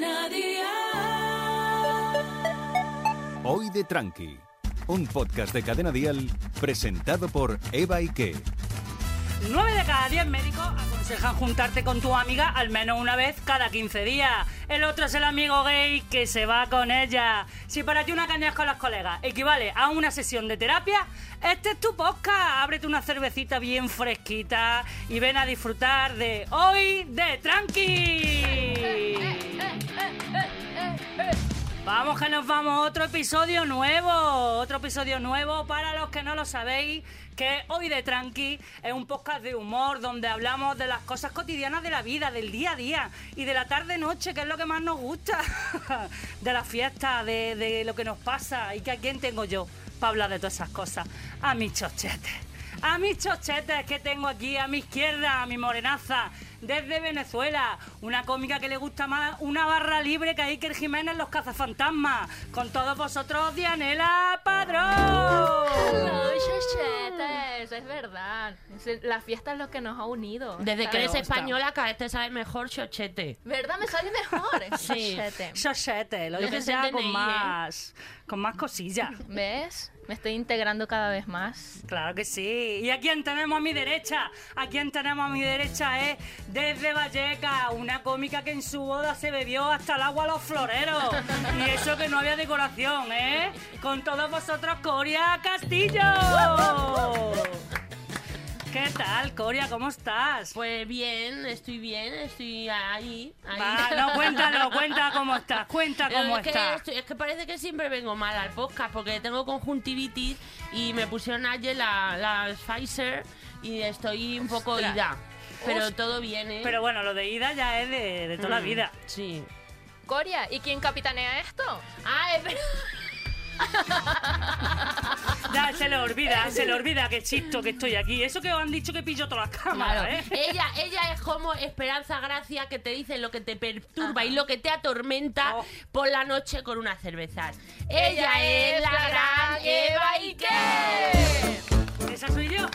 Cadena Dial. Hoy de Tranqui, un podcast de Cadena Dial presentado por Eva Ike. 9 de cada 10 médicos aconsejan juntarte con tu amiga al menos una vez cada 15 días. El otro es el amigo gay que se va con ella. Si para ti una caña con los colegas equivale a una sesión de terapia, este es tu podcast. Ábrete una cervecita bien fresquita y ven a disfrutar de Hoy de Tranqui. Vamos que nos vamos, otro episodio nuevo, otro episodio nuevo para los que no lo sabéis, que hoy de Tranqui es un podcast de humor donde hablamos de las cosas cotidianas de la vida, del día a día y de la tarde-noche, que es lo que más nos gusta, de la fiesta, de, de lo que nos pasa y que a quién tengo yo para hablar de todas esas cosas, a mis chochetes. A mis chochetes que tengo aquí a mi izquierda, a mi morenaza, desde Venezuela. Una cómica que le gusta más una barra libre que Iker Jiménez Los Cazafantasmas. Con todos vosotros, Dianela Padrón. Hello, chochetes, es verdad. Es- La fiesta es lo que nos ha unido. Desde que eres española, cada vez te sabe mejor chochete. ¿Verdad? Me sale mejor. Sí. Chochete. Chochete, lo que es el ya con ¿eh? más, con más cosillas. ¿Ves? Me estoy integrando cada vez más. Claro que sí. ¿Y a quién tenemos a mi derecha? ¿A quién tenemos a mi derecha? Es desde Valleca, una cómica que en su boda se bebió hasta el agua a los floreros. Y eso que no había decoración, ¿eh? Con todos vosotros, Coria Castillo. ¿Qué tal, Coria? ¿Cómo estás? Pues bien, estoy bien, estoy ahí. ahí. Va, no, cuéntalo, cuenta cómo estás, cuenta cómo es, que estás. estoy- es que parece que siempre vengo mal al podcast porque tengo conjuntivitis y me pusieron ayer la, la Pfizer y estoy un poco Ostras. ida. Pero todo bien, ¿eh? Pero bueno, lo de ida ya es de, de toda la Mm, vida. Sí. Coria, ¿y quién capitanea esto? Ah, es verdad. Ya se le olvida, se le olvida que chisto que estoy aquí. Eso que os han dicho que pillo todas las cámaras, Claro. ¿eh? Ella, ella es como Esperanza Gracia que te dice lo que te perturba y lo que te atormenta Oh. por la noche con unas cervezas. Ella es la gran Eva Ike. Esa soy yo.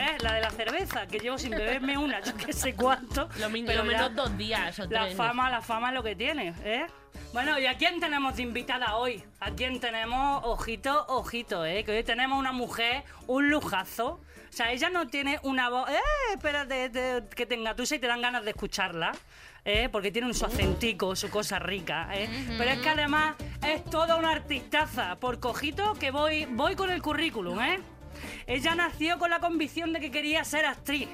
¿Eh? La de la cerveza, que llevo sin beberme una, yo que sé cuánto. Lo, min- pero lo menos dos días o La tres. fama, la fama es lo que tiene, ¿eh? Bueno, ¿y a quién tenemos de invitada hoy? ¿A quién tenemos? Ojito, ojito, ¿eh? Que hoy tenemos una mujer, un lujazo. O sea, ella no tiene una voz... ¡Eh! Espérate te- que tenga tusa y te dan ganas de escucharla. ¿eh? Porque tiene un su acentico, su cosa rica, ¿eh? Pero es que además es toda una artistaza. Por cojito que voy, voy con el currículum, ¿eh? Ella nació con la convicción de que quería ser actriz.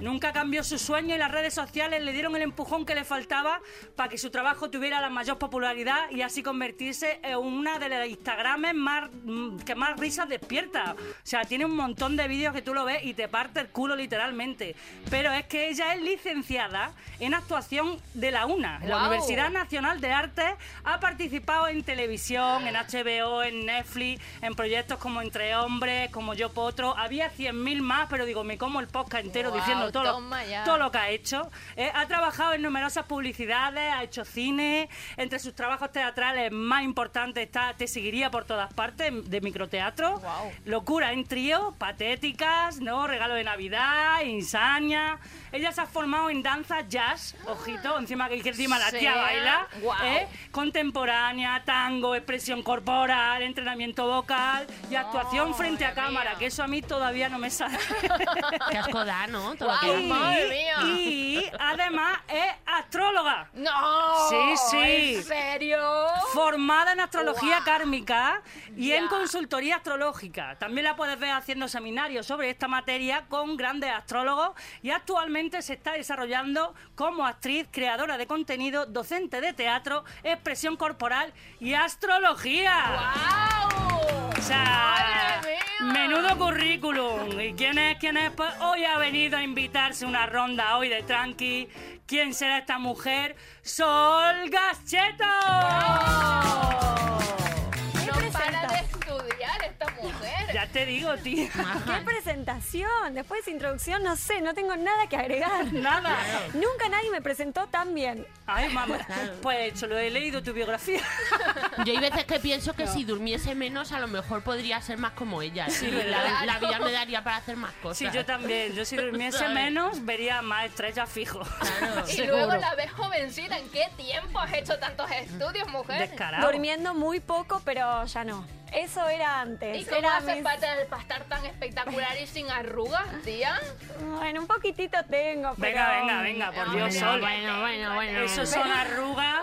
Nunca cambió su sueño y las redes sociales le dieron el empujón que le faltaba para que su trabajo tuviera la mayor popularidad y así convertirse en una de las Instagrames más, mm, que más risas despierta. O sea, tiene un montón de vídeos que tú lo ves y te parte el culo literalmente. Pero es que ella es licenciada en actuación de la UNA, en la. Universidad Nacional de Artes. Ha participado en televisión, en HBO, en Netflix, en proyectos como Entre Hombres, como Yo Potro. Había 100.000 más, pero digo, me como el podcast entero Guau, diciendo todo lo, todo lo que ha hecho. Eh, ha trabajado en numerosas publicidades, ha hecho cine. Entre sus trabajos teatrales más importantes está Te seguiría por todas partes, de microteatro. Guau. Locura en trío, patéticas, ¿no? Regalo de Navidad, insania. Ella se ha formado en danza jazz, ojito, encima que encima la tía baila. Guau. ¿eh? Contemporánea, tango, expresión corporal, entrenamiento vocal y actuación frente a cámara. Que eso a mí todavía no me sale. Qué asco da, ¿no? Todo que- y, madre mía. y además es astróloga. ¡No! Sí, sí. ¿En serio? Formada en astrología Guau. kármica y en consultoría astrológica. También la puedes ver haciendo seminarios sobre esta materia con grandes astrólogos y actualmente se está desarrollando como actriz, creadora de contenido, docente de teatro, expresión corporal y astrología. ¡Wow! O sea, menudo currículum. ¿Y quién es? ¿Quién es? Pues hoy ha venido a invitarse una ronda hoy de tranqui. ¿Quién será esta mujer? Sol Gascheto. Ya te digo, tía. ¿Qué presentación? Después de esa introducción, no sé, no tengo nada que agregar. Nada. Nunca nadie me presentó tan bien. Ay, mamá. Pues solo he leído tu biografía. Yo hay veces que pienso que si durmiese menos, a lo mejor podría ser más como ella. Sí, la, la vida me daría para hacer más cosas. Sí, yo también. Yo si durmiese ¿Sabes? menos, vería más estrellas fijo. Claro. Y Seguro. luego la ves jovencita. ¿En qué tiempo has hecho tantos estudios, mujer? Descarado. Durmiendo muy poco, pero ya no. Eso era antes. ¿Y cómo era haces mis- para, para estar tan espectacular y sin arrugas, tía? Bueno, un poquitito tengo, pero... Venga, venga, venga, por Dios, Bueno, Sol. bueno, bueno, bueno. Eso son arrugas.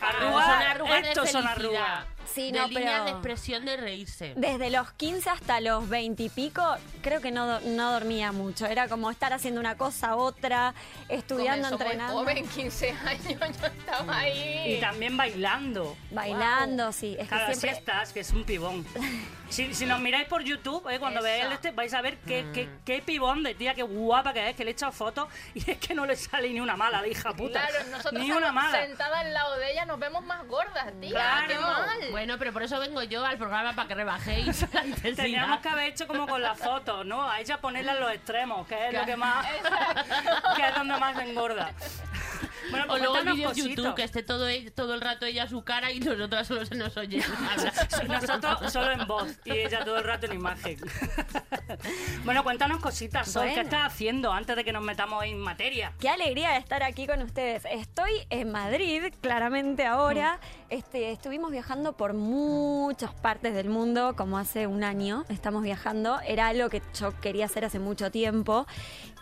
Arrugas, Son arrugas de estos son arrugas. Sí, de no, líneas pero- de expresión de reírse. Desde los 15 hasta los 20 y pico, creo que no, no dormía mucho. Era como estar haciendo una cosa, otra, estudiando, Comenzó muy entrenando. joven, 15 años, yo estaba ahí. Y también bailando. Bailando, sí. Es que así siempre... estás, que es un pibón. Si, si nos miráis por YouTube, eh, cuando Eso. veáis el este, vais a ver qué, qué, qué pibón de tía, qué guapa que es, que le he echado fotos y es que no le sale ni una mala, de hija puta. Claro, nosotros ni una mala. sentada al lado de ella nos vemos más gordas, tía. Claro. Qué mal. Bueno, pero por eso vengo yo al programa para que rebajéis la intensidad. Teníamos que haber hecho como con las fotos, ¿no? A ella ponerla en los extremos, que es lo que más. que es donde más engorda. Bueno, O pues luego el cuéntanos vídeo en cositas. YouTube, que esté todo, e- todo el rato ella su cara y nosotras solo se nos oye. Nosotros solo en voz y ella todo el rato en imagen. bueno, cuéntanos cositas, Sol. ¿Qué estás haciendo antes de que nos metamos en materia? Qué alegría de estar aquí con ustedes. Estoy en Madrid, claramente ahora. Este, estuvimos viajando por muchas partes del mundo, como hace un año estamos viajando. Era algo que yo quería hacer hace mucho tiempo.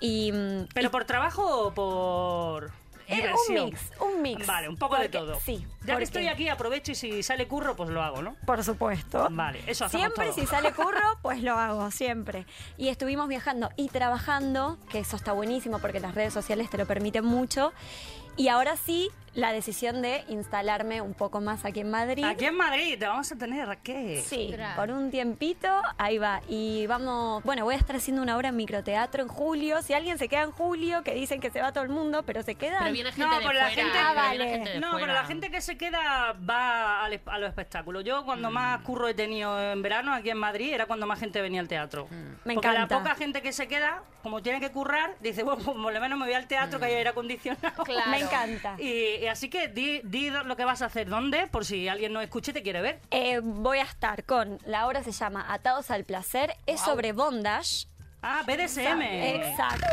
Y, mm, ¿Pero por trabajo o por Eh, un mix, un mix. Vale, un poco de todo. sí, Ya que estoy aquí, aprovecho y si sale curro, pues lo hago, ¿no? Por supuesto. Vale, eso hacemos Siempre todo. si sale curro, pues lo hago, siempre. Y estuvimos viajando y trabajando, que eso está buenísimo porque las redes sociales te lo permiten mucho. Y ahora sí, la decisión de instalarme un poco más aquí en Madrid. Aquí en Madrid te vamos a tener, ¿qué? Sí, por un tiempito, ahí va. Y vamos, bueno, voy a estar haciendo una obra en microteatro en julio. Si alguien se queda en julio, que dicen que se va todo el mundo, pero se quedan. Pero viene gente No, de pero la fuera. gente- Ah, pero vale. viene gente de No, fuera. pero la gente que se queda va al a los espectáculos. Yo cuando más curro he tenido en verano aquí en Madrid era cuando más gente venía al teatro. Me Porque encanta. la poca gente que se queda, como tiene que currar, dice, bueno, pues por lo menos me voy al teatro que hay aire acondicionado. Claro. Me encanta. Y, y así que di, di lo que vas a hacer, dónde, por si alguien no escuche y te quiere ver. Eh, voy a estar con, la obra se llama Atados al Placer, es sobre bondage. Ah, BDSM. Exacto.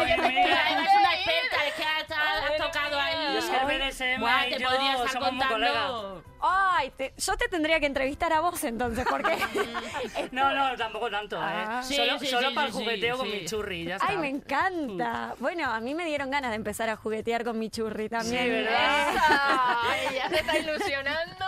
Oye, mira. una experta, es que has, has tocado ahí. Es que el BDSM y te yo somos muy contando. Ay, te- yo te tendría que entrevistar a vos entonces, porque... No, no, tampoco tanto, Ah. ¿eh? Sí, solo sí, solo sí, para el sí, jugueteo sí. con mi churri, ya está. Ay, me encanta. Bueno, a mí me dieron ganas de empezar a juguetear con mi churri también. Sí, ¿verdad? Ay, ya se está ilusionando.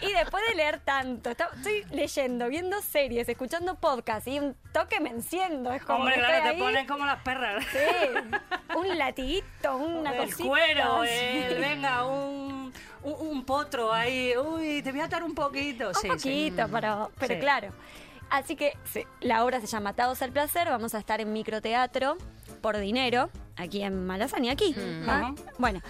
Y después de leer tanto, está- estoy leyendo, viendo series, escuchando podcasts y un toque me enciendo. Es como Hombre, que claro, estoy te ahí. ponen como las perras. Sí, un latiguito, una el cosita. cuero, sí. el, venga, un, un, un potro ahí. Uy, te voy a atar un poquito. Un sí, sí. poquito, pero, pero Sí. claro. Así que sí, la obra se llama Atados al Placer. Vamos a estar en microteatro por dinero, aquí en Malasaña, aquí. ¿ah? Ujú. Bueno,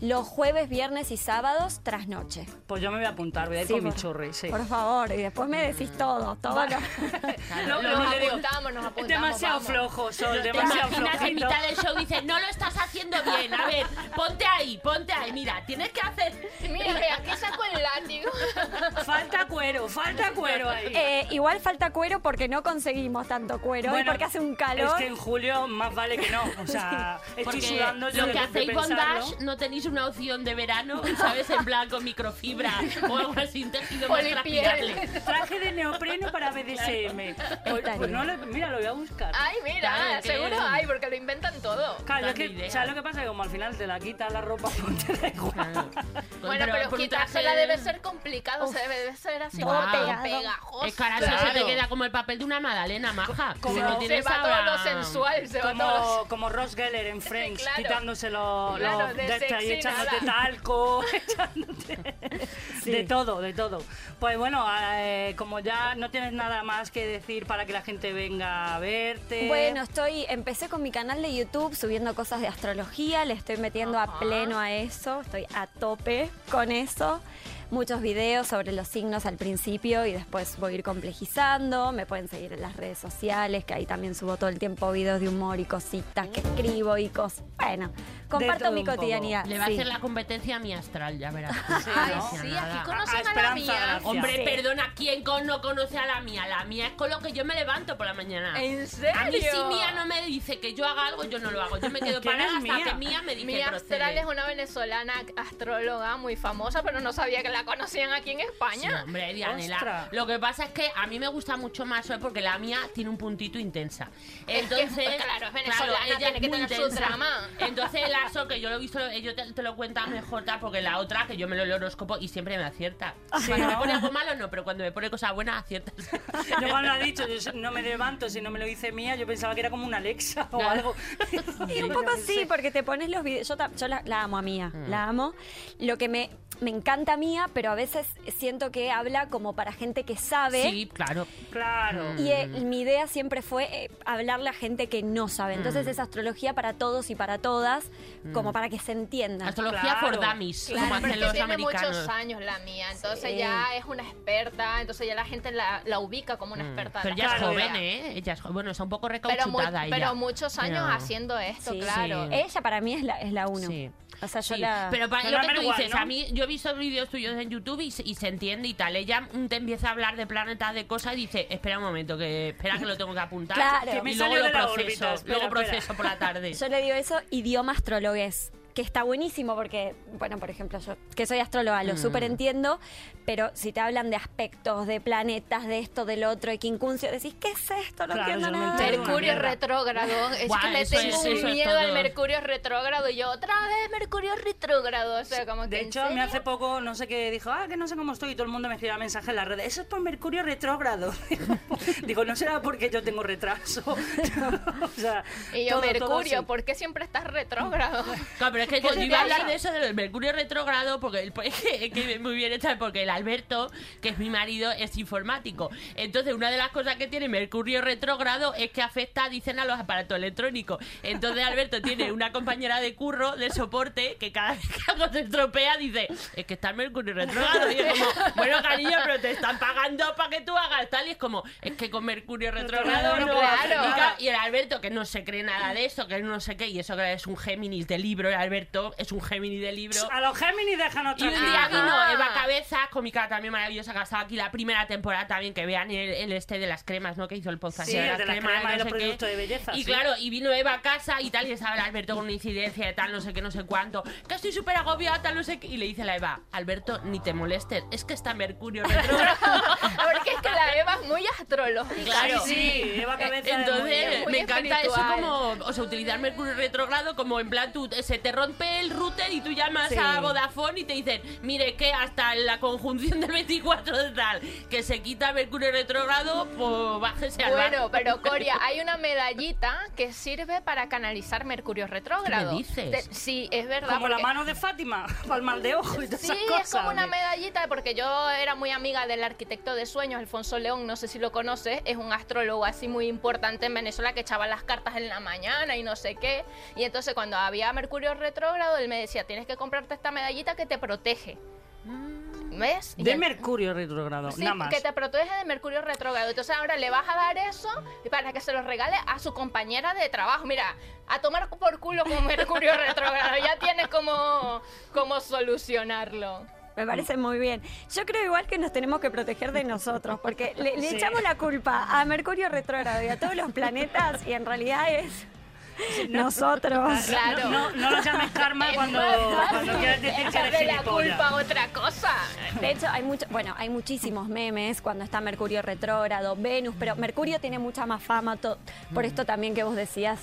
los jueves, viernes y sábados, trasnoche. Pues yo me voy a apuntar, voy a ir Sí, con mi por- churri, sí. Por favor, y después me decís todo, todo lo- Lo- lo- Nos apuntamos, nos apuntamos. demasiado vamos. flojo, Sol, demasiado imaginas en flojito. mitad del show dice, no lo estás haciendo bien. A ver, ponte ahí, ponte ahí. Mira, tienes que hacer. Mira, que aquí saco el látigo. Falta cuero, falta cuero ahí. Eh, igual falta cuero porque no conseguimos tanto cuero y porque hace un calor. Es que en julio más vale que no. O sea, estoy Porque sudando yo lo que hacéis bondage no tenéis una opción de verano, ¿sabes? En plan con microfibra o algo así, un tejido más transpirable. Traje de neopreno para BDSM. Pues, pues no lo- mira, lo voy a buscar. Ay, mira, Claro, seguro hay, porque lo inventan todo. Claro, es que. ¿sabes lo que pasa? Que como al final te la quitas la ropa, pues te da igual. Claro. Bueno, pero, por un quitársela traje- debe ser complicado, se debe, debe ser así todo como pegajoso. Es que ahora eso se te Claro. queda como el papel de una magdalena, maja. Como- Si no se se va todo lo sensual, se va todo lo Como, como Ross Geller en Friends, Claro. quitándose los, Claro, los de de esta y sexy echándote nada. talco, echándote de todo, de todo. Pues bueno, eh, como ya no tienes nada más que decir para que la gente venga a verte. Bueno, estoy, empecé con mi canal de YouTube subiendo cosas de astrología, le estoy metiendo a pleno a eso, estoy a tope con eso. Muchos videos sobre los signos al principio y después voy a ir complejizando. Me pueden seguir en las redes sociales, que ahí también subo todo el tiempo videos de humor y cositas que escribo y cosas. Bueno, comparto mi cotidianidad. Le va a hacer la competencia a mi astral, ya verás. Ay, No sí, aquí. A conocen a, la mía. Gracia. Hombre, Sí. perdona, ¿quién con- no conoce a la mía? La mía es con lo que yo me levanto por la mañana. ¿En serio? A mí si Mía no me dice que yo haga algo, yo no lo hago. Yo me quedo ¿Quién parada hasta Mía? que Mía me dice Mi astral procede. es una venezolana astróloga muy famosa, pero no sabía que la conocían aquí en Sí, España. hombre, Dianela. Lo que pasa es que a mí me gusta mucho más hoy porque la mía tiene un puntito intensa. Es que, Entonces, claro, es venezolana, ella tiene es que tener su intensa. drama. Entonces, el aso que yo lo he visto, ellos te, te lo cuentan mejor tal, porque la otra, que yo me lo leo el horóscopo y siempre me acierta. Cuando me pone algo malo, no, pero cuando me pone cosas buenas, aciertas. Yo cuando ha dicho, yo no me levanto si no me lo dice mía, yo pensaba que era como una Alexa o Claro. algo. Y un poco sí, porque te pones los videos. Yo, ta- yo la, la amo a Mía, la amo. Lo que me, me encanta Mía, pero a veces siento que habla como para gente que sabe. Sí, claro. Claro. Y eh, mi idea siempre fue eh, hablarle a gente que no sabe. Entonces es astrología para todos y para todas, como para que se entienda. Astrología Claro. for dummies, Claro, como pero hacen los tiene americanos. muchos años la mía, entonces Sí. ya es una experta, entonces ya la gente la, la ubica como una experta. de Pero la ella es joven. ¿eh? Ella es jo- bueno, está un poco pero, muy- recauchutada ella. pero muchos años Pero- haciendo esto, Sí. claro. Sí. Ella para mí es la, es la uno. Sí. O sea, yo Sí, la... Pero para lo que number tú one, dices, ¿no? a mí yo he visto vídeos tuyos en YouTube y, se- y se entiende y tal. Ella mm, te empieza a hablar de planetas, de cosas y dice, espera un momento, que espera que lo tengo que apuntar. Claro. Que me y luego lo proceso, órbita, espera, luego espera. proceso por la tarde. Yo le digo eso, idioma astrologués, que está buenísimo porque, bueno, por ejemplo, yo que soy astróloga, Mm. lo súper entiendo, pero si te hablan de aspectos, de planetas, de esto, del otro, de quincuncio, decís, ¿qué es esto? No Claro, entiendo no nada. entiendo. Mercurio retrógrado. Es Buah, que le tengo es- un miedo al todo. Mercurio retrógrado. Y yo, otra vez Mercurio retrógrado. O sea, como que. De ¿en hecho, serio? hace poco, no sé qué, dijo, ah, que no sé cómo estoy, y todo el mundo me escribía mensajes en las redes. Eso es por Mercurio retrógrado. Digo, no será porque yo tengo retraso. o sea, Y yo, todo, todo Mercurio, así. ¿por qué siempre estás retrógrado? Claro, pero es que ¿Qué yo te iba a hablar de eso del Mercurio retrógrado porque el, es que, muy bien hecha porque el Alberto, que es mi marido, es informático. Entonces, una de las cosas que tiene Mercurio retrógrado es que afecta, dicen, a los aparatos electrónicos. Entonces, Alberto tiene una compañera de curro, de soporte, que cada vez que algo se estropea dice, es que está el Mercurio retrógrado. Y es como, bueno, cariño, pero te están pagando para que tú hagas tal. Y es como, es que con Mercurio retrógrado no. Claro. Y el Alberto, que no se cree nada de eso, que no sé qué, y eso que es un Géminis de libro, el Alberto es un Géminis de libro. A los Géminis déjanos Y un día vino Eva Cabezas, cómica también maravillosa, que ha estado aquí la primera temporada también, que vean el, el este de las cremas, ¿no? Que hizo el podcast Sí, de las de las cremas, cremas y no los sé qué. productos de belleza, Y sí. claro, y vino Eva a casa y tal, y estaba el Alberto con una incidencia de tal, no sé qué, no sé cuánto, que estoy súper agobiada, tal, no sé qué. Y le dice la Eva, Alberto, ni te molestes, es que está Mercurio retrógrado. Porque es que la Eva es muy astrológica. Claro. Sí, sí, Eva Cabeza de Entonces, muy- muy me encanta eso como, o sea, utilizar Mercurio retrógrado como en plan, tú, se te rompe el router y tú llamas Sí. a Vodafone y te dicen, mire que hasta la conjunción del 24 de tal, que se quita Mercurio retrógrado, pues bájese al Bueno, pero Coria, hay una medallita que sirve para canalizar Mercurio retrógrado. ¿Qué me dices? Te- sí, es verdad. Como la mano de Fátima, para el mal de ojo y todas Sí, esas es cosas. como una medallita, porque yo era muy amiga del arquitecto de sueños, Alfonso León, no sé si lo conoces, es un astrólogo así muy importante en Venezuela que echaba las cartas en la mañana y no sé qué. Y entonces cuando había Mercurio retrógrado, él me decía, tienes que comprarte esta medallita que te protege. ¿Ves? Y De Mercurio retrógrado, Sí, nada más. que te protege de Mercurio retrógrado. Entonces ahora le vas a dar eso para que se lo regale a su compañera de trabajo. Mira, a tomar por culo con Mercurio retrógrado. Ya tienes como, como solucionarlo. Me parece muy bien. Yo creo igual que nos tenemos que proteger de nosotros, porque le, le Sí. echamos la culpa a Mercurio retrógrado y a todos los planetas y en realidad es nosotros. Claro. No, no lo llames karma cuando, más cuando quieras decir que echarle eres la culpa a otra cosa. De hecho, hay mucho, bueno, hay muchísimos memes cuando está Mercurio retrógrado, Venus, pero Mercurio tiene mucha más fama, to- por esto también que vos decías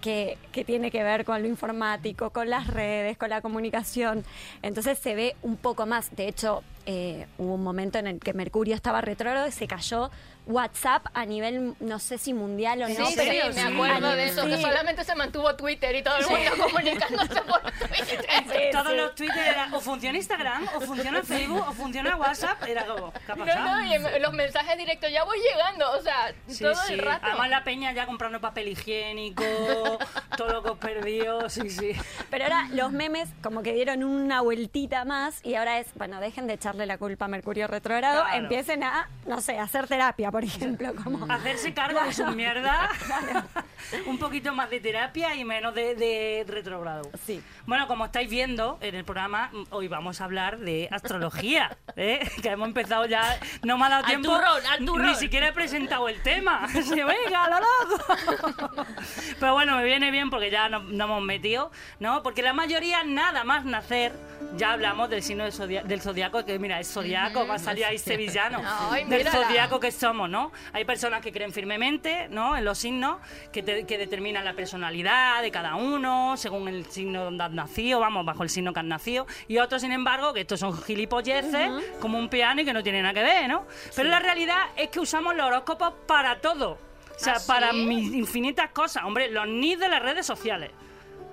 que, que tiene que ver con lo informático, con las redes, con la comunicación. Entonces se ve un poco más. De hecho, eh, hubo un momento en el que Mercurio estaba retrógrado y se cayó WhatsApp a nivel, no sé si mundial o Sí, no, sí, pero me Sí. acuerdo de eso, que Sí. solamente se mantuvo Twitter y todo el mundo comunicándose por Twitter. Sí, Todos sí. los Twitter eran o funciona Instagram, o funciona Facebook, o funciona WhatsApp. Era como, ¿qué ha No, pasado? no, y los mensajes directos ya voy llegando, o sea, Sí, todo sí. el rato. Además la peña ya comprando papel higiénico, todo lo que os perdió, sí, sí. Pero ahora los memes como que dieron una vueltita más y ahora es, bueno, dejen de echar echarle la culpa a Mercurio retrógrado, Claro. empiecen a, no sé, hacer terapia, por ejemplo. Como, Hacerse cargo de sus mierdas. Un poquito más de terapia y menos de, de retrogrado. Sí. Bueno, como estáis viendo en el programa, hoy vamos a hablar de astrología. ¿eh? Que hemos empezado ya. No me ha dado Al tiempo. turrón, al turrón. Ni siquiera he presentado el tema. Así, Venga, lo loco. Pero bueno, me viene bien porque ya nos, nos hemos metido, ¿no? Porque la mayoría, nada más nacer, ya hablamos del signo del, zodia- del zodiaco, que mira, es zodiaco, va a salir ahí sevillano. Ay, del mírala. zodiaco que somos, ¿no? Hay personas que creen firmemente, ¿no? En los signos que, te- que determinan la personalidad de cada uno, según el signo donde has nacido, vamos, bajo el signo que has nacido. Y otros, sin embargo, que estos son gilipolleces, como un piano y que no tienen nada que ver, ¿no? Pero la realidad es que usamos los horóscopos para todo. O sea, ¿Ah, sí? para mis infinitas cosas. Hombre, los nis de las redes sociales.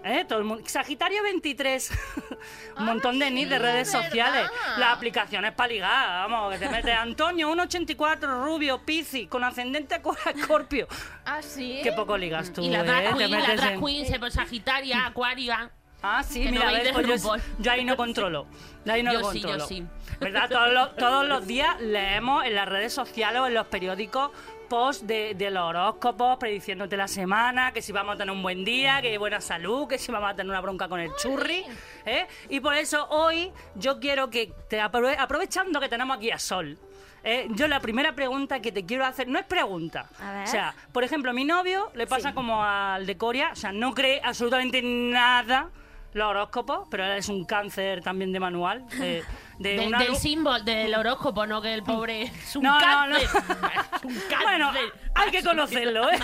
¿Eh? Todo el mundo. Sagitario 23. un montón de nis de Ah, sí, redes ¿verdad? sociales. Las aplicaciones para ligar. Vamos, que te metes Antonio, 1,84, rubio, piscis, con ascendente a Escorpio. Ah, sí. Qué poco ligas tú, Y la ¿eh? drag queen, la metes drag en- queen, se- Sagitaria, Acuaria. Ah, sí, Que no mira, veis ves, pues yo, ahí no controlo. Yo ahí no Yo lo sí, yo controlo. sí. ¿Verdad? Todos los, todos los días leemos en las redes sociales o en los periódicos posts de, de los horóscopos prediciéndote la semana, que si vamos a tener un buen día, que buena salud, que si vamos a tener una bronca con el churri. ¿eh? Y por eso hoy yo quiero que, te aprove- aprovechando que tenemos aquí a Sol, ¿eh? yo la primera pregunta que te quiero hacer no es pregunta. A ver. O sea, por ejemplo, a mi novio le pasa como al de Coria, o sea, no cree absolutamente nada los horóscopos, pero es un cáncer también de manual. De, de Del, una del símbolo, del horóscopo, no que el pobre es un No, no, no. cáncer. Es un cáncer. Bueno, hay que conocerlo, ¿eh?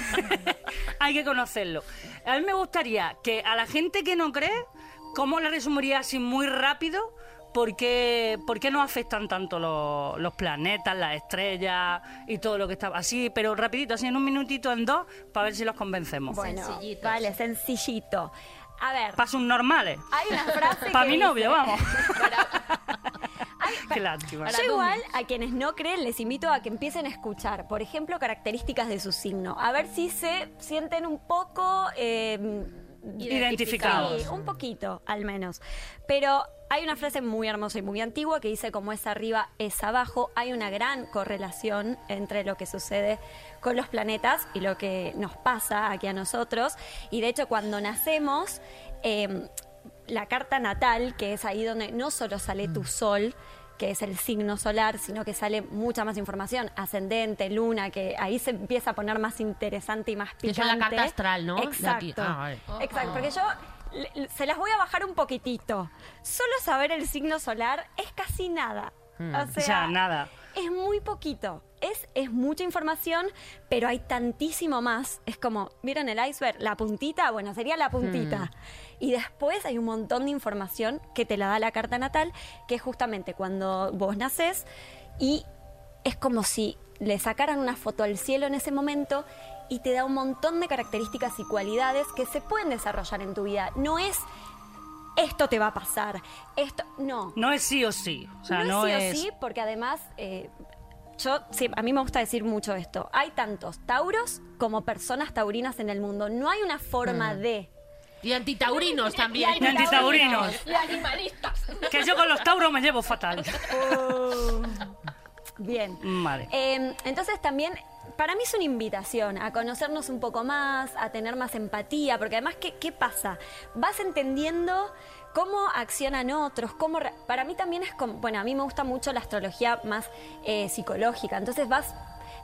hay que conocerlo. A mí me gustaría que a la gente que no cree, ¿cómo le resumiría así muy rápido? ¿Por qué, por qué nos afectan tanto los, los planetas, las estrellas y todo lo que está así? Pero rapidito, así en un minutito, en dos, para ver si los convencemos. Bueno, vale, sencillito. A ver, Para sus normales. hay una frase Para mi dice- novio, vamos. Qué lástima. Yo igual a quienes no creen les invito a que empiecen a escuchar, por ejemplo, características de su signo, a ver si se sienten un poco eh, Identificados. Sí, un poquito, al menos. Pero hay una frase muy hermosa y muy antigua que dice como es arriba es abajo. Hay una gran correlación entre lo que sucede con los planetas y lo que nos pasa aquí a nosotros. Y de hecho, cuando nacemos, eh, la carta natal, que es ahí donde no solo sale tu sol, que es el signo solar, sino que sale mucha más información, ascendente, luna, que ahí se empieza a poner más interesante y más Que picante. es la carta astral, ¿no? Exacto. Ah, vale. Exacto, porque yo le- le- se las voy a bajar un poquitito. Solo saber el signo solar es casi nada. Hmm. O sea, sea, nada. Es muy poquito. Es, es mucha información, pero hay tantísimo más. Es como, ¿vieron el iceberg? La puntita, bueno, sería la puntita. Y después hay un montón de información que te la da la carta natal, que es justamente cuando vos nacés y es como si le sacaran una foto al cielo en ese momento y te da un montón de características y cualidades que se pueden desarrollar en tu vida. No es esto te va a pasar, esto no. No es sí o sí. O sea, no, no, es sí es. o sí, porque además, eh, yo, sí, a mí me gusta decir mucho esto. Hay tantos tauros como personas taurinas en el mundo. No hay una forma Mm. de. Y antitaurinos también. Y antitaurinos. Y animalistas. Que yo con los tauros me llevo fatal. Bien. Vale. Eh, entonces también, para mí es una invitación a conocernos un poco más, a tener más empatía, porque además, ¿qué, qué pasa? Vas entendiendo cómo accionan otros, cómo... Para mí también es como... Bueno, a mí me gusta mucho la astrología más eh, psicológica, entonces vas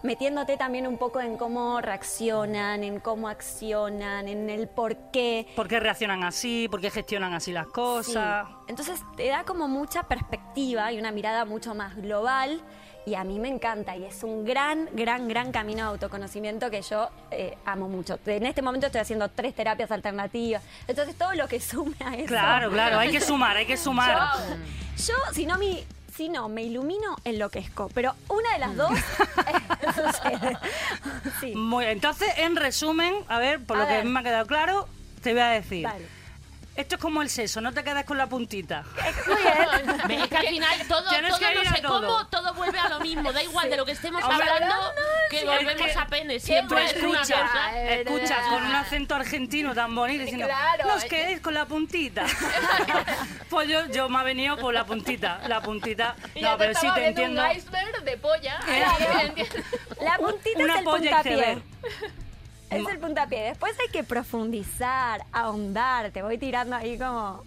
metiéndote también un poco en cómo reaccionan, en cómo accionan, en el por qué. ¿Por qué reaccionan así? ¿Por qué gestionan así las cosas? Sí. Entonces te da como mucha perspectiva y una mirada mucho más global y a mí me encanta y es un gran, gran, gran camino de autoconocimiento que yo eh, amo mucho. En este momento estoy haciendo tres terapias alternativas, entonces todo lo que sume a eso. Claro, claro, hay que sumar, hay que sumar. Yo, si no, mi, si no me ilumino, enloquezco, pero una de las dos sucede. Sí. Muy, entonces, en resumen, a ver, por A lo que me ha quedado claro, te voy a decir. Vale. Esto es como el seso, no te quedes con la puntita. Muy bien. Ve, Es que al final todo, todo no sé todo. cómo, todo vuelve a lo mismo. Da igual de lo que estemos Hombre, hablando, no, que volvemos que- a pene. Siempre es una escuchas, cosa. escuchas con un acento argentino tan bonito diciendo, Claro, no os es quedéis con la puntita. pues yo, yo me ha venido por la puntita, la puntita. Y No, ya te pero sí te entiendo. un iceberg de polla. La puntita Una es el polla puntapié. Es el puntapié. Después hay que profundizar, ahondar. Te voy tirando ahí como.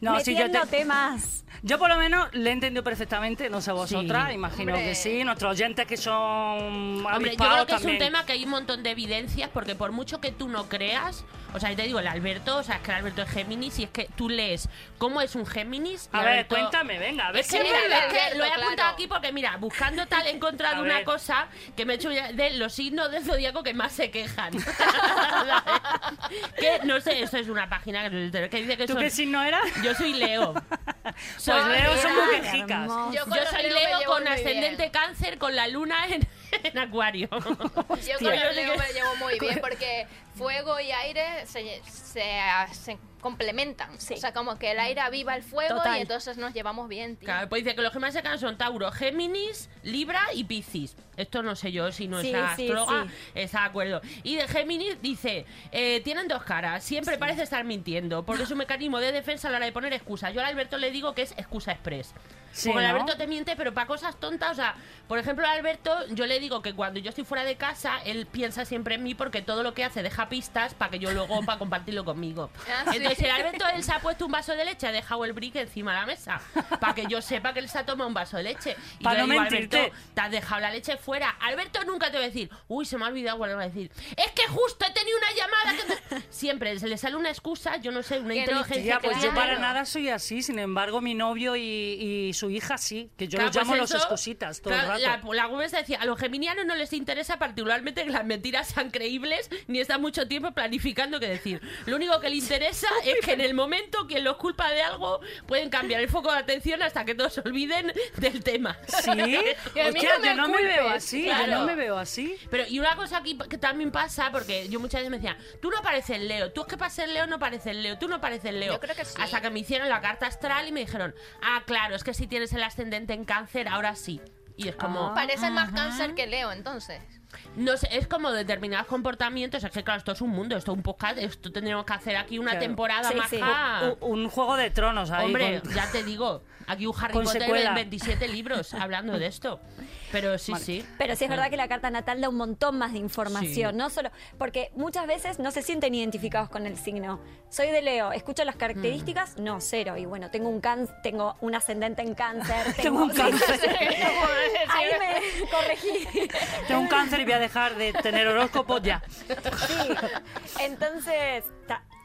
No, sí, yo, te- más. yo por lo menos le he entendido perfectamente, no sé vosotras, Sí. imagino Hombre. que sí, nuestros oyentes que son Hombre, yo creo que también. es un tema que hay un montón de evidencias, porque por mucho que tú no creas, o sea, yo te digo, el Alberto, o sea, es que el Alberto es Géminis, y es que tú lees cómo es un Géminis. A ver, Alberto- cuéntame, venga, a ver Es si que, mira, es que Alberto, lo he apuntado claro. aquí porque, mira, buscando tal he encontrado una cosa que me he hecho ya de los signos del zodiaco que más se quejan. que no sé, eso es una página que, que dice que ¿Tú son- qué signo eras? Yo soy Leo. Pues Leo son muy quejicas. Yo soy Leo con ascendente bien. cáncer con la luna en, en acuario. Yo con Leo me llevo muy bien porque fuego y aire se, se, complementan. Sí. O sea, como que el aire aviva el fuego Total. y entonces nos llevamos bien, tío. Claro, pues dice que los que más se quedan son Tauro, Géminis, Libra y Piscis. Esto no sé yo si no Sí, es sí, astróloga, sí. está de acuerdo. Y de Géminis dice, eh, tienen dos caras, siempre parece estar mintiendo, porque es un mecanismo de defensa a la hora de poner excusas. Yo al Alberto le digo que es excusa express. Sí, porque el ¿no? Alberto te miente, pero para cosas tontas, o sea, por ejemplo, al Alberto, yo le digo que cuando yo estoy fuera de casa, él piensa siempre en mí porque todo lo que hace deja pistas para que yo luego para compartirlo conmigo. Ah, sí. Entonces, el Alberto él se ha puesto un vaso de leche, ha dejado el brick encima de la mesa para que yo sepa que él se ha tomado un vaso de leche. Y Pa' yo no le digo, mentirte. Alberto, te has dejado la leche fuera. Alberto nunca te va a decir, uy, se me ha olvidado, va a decir, es que justo he tenido una llamada. que te-". Siempre se le sale una excusa, yo no sé, una Que no, inteligencia. Ya, pues que yo para nada soy así, sin embargo mi novio y, y su hija sí, que yo Claro, los llamo pues los excusitas todo claro, el rato. La, la Gómez decía, a los geminianos no les interesa particularmente que las mentiras sean creíbles ni están mucho tiempo planificando qué decir. Lo único que le interesa es que en el momento quien los culpa de algo pueden cambiar el foco de atención hasta que todos se olviden del tema. Sí, Y a mí Hostia, no me yo no me culpes, veo así, yo no me veo así. Pero, y una cosa aquí que también pasa, porque yo muchas veces me decían, tú no pareces Leo, tú es que para ser Leo no pareces Leo, tú no pareces Leo. Yo creo que sí. Hasta que me hicieron la carta astral y me dijeron, ah, claro, es que si tienes el ascendente en cáncer, ahora sí. Y es como, Ah. Parece más cáncer que Leo, entonces. No sé, es como determinados comportamientos. Es que, claro, esto es un mundo, esto es un podcast, esto tendríamos que hacer aquí una Claro. temporada Sí, más. sí. Un, un juego de tronos ahí. Hombre, con- ya te digo, aquí un Harry Con Potter secuela. en 27 libros hablando de esto. Pero sí, Vale. sí. Pero sí es verdad que la carta natal da un montón más de información, Sí. no solo porque muchas veces no se sienten identificados con el signo. Soy de Leo, escucho las características, no, cero. Y bueno, tengo un can tengo un ascendente en cáncer, Tengo un cáncer. Ahí me corregí. Tengo un cáncer y voy a dejar de tener horóscopos ya. Sí. Entonces,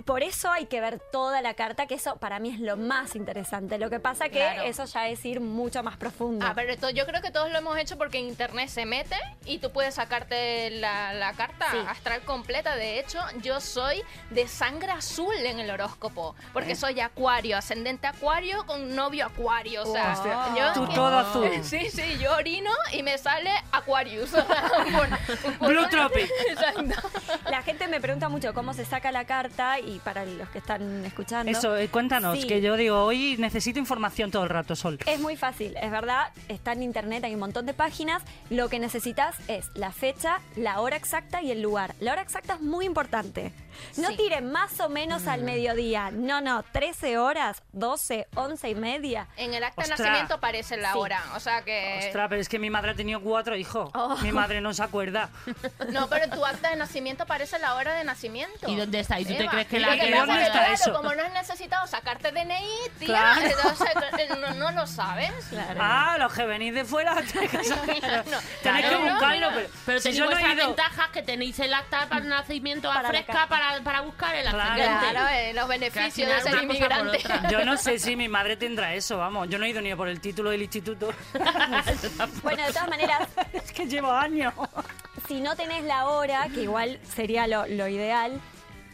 por eso hay que ver toda la carta, que eso para mí es lo más interesante. Lo que pasa que Claro. eso ya es ir mucho más profundo. Ah, pero esto yo creo que todos lo hemos hecho porque en internet se mete y tú puedes sacarte la, la carta Sí. astral completa. De hecho, yo soy de sangre azul en el horóscopo porque soy acuario, ascendente acuario con novio acuario. O sea, yo Tú todo azul. Sí, sí, yo orino y me sale Aquarius. Blue Tropic. Exacto. La gente me pregunta mucho cómo se saca la carta y para los que están escuchando. Eso, eh, cuéntanos, Sí. que yo digo, hoy necesito información todo el rato, Sol. Es muy fácil, es verdad, está en internet, hay un montón de páginas. Lo que necesitas es la fecha, la hora exacta y el lugar. La hora exacta es muy importante. No Sí. tiren más o menos Mm. al mediodía. No, no, 13 horas, 12, 11 y media. En el acta Ostras. de nacimiento aparece la Sí. hora. O sea que. Ostras, pero es que mi madre ha tenido cuatro hijos. Oh. Mi madre no se acuerda. No, pero en tu acta de nacimiento aparece la hora de nacimiento. ¿Y dónde está? ¿Y tú te Eva. crees que Lo la ¿Y que pasa dónde es que, está claro, eso? como no has necesitado sacarte DNI, tía, Claro. entonces eh, no, no lo sabes. Ah, los que venís de fuera tenéis que, tenéis Claro. que No, buscarlo. no. Pero, Pero si tenéis yo no he ido. ventajas que tenéis el acta para el nacimiento a Para fresca para, para buscar el Claro. ascendente. Claro, eh, los beneficios de ser una cosa por inmigrante. otra. Yo no sé si mi madre tendrá eso, vamos. Yo no he ido ni por el título del instituto. Bueno, de todas maneras, es que llevo años. si no tenés la hora, que igual sería lo, lo ideal,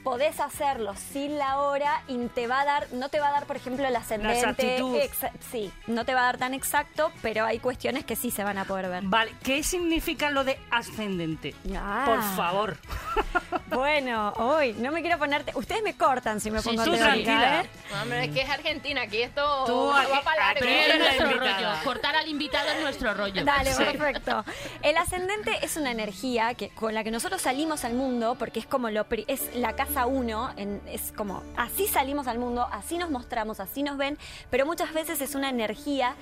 podés hacerlo sin la hora y te va a dar, no te va a dar, por ejemplo, el ascendente. exactitud. exa- sí, no te va a dar tan exacto, pero hay cuestiones que sí se van a poder ver. Vale, ¿qué significa lo de ascendente? Ah. Por favor. Bueno, hoy no me quiero ponerte. Ustedes me cortan si me Sí, pongo tú teórica, tranquila. ¿eh? Hombre, es que es Argentina, aquí esto Tú va aquí- para largo. aquí Es eres la nuestro rollo. Cortar al invitado es nuestro rollo. Dale, Sí. perfecto. El ascendente es una energía que, con la que nosotros salimos al mundo, porque es como lo es la casa uno, en- es como así salimos al mundo, así nos mostramos, así nos ven, pero muchas veces es una energía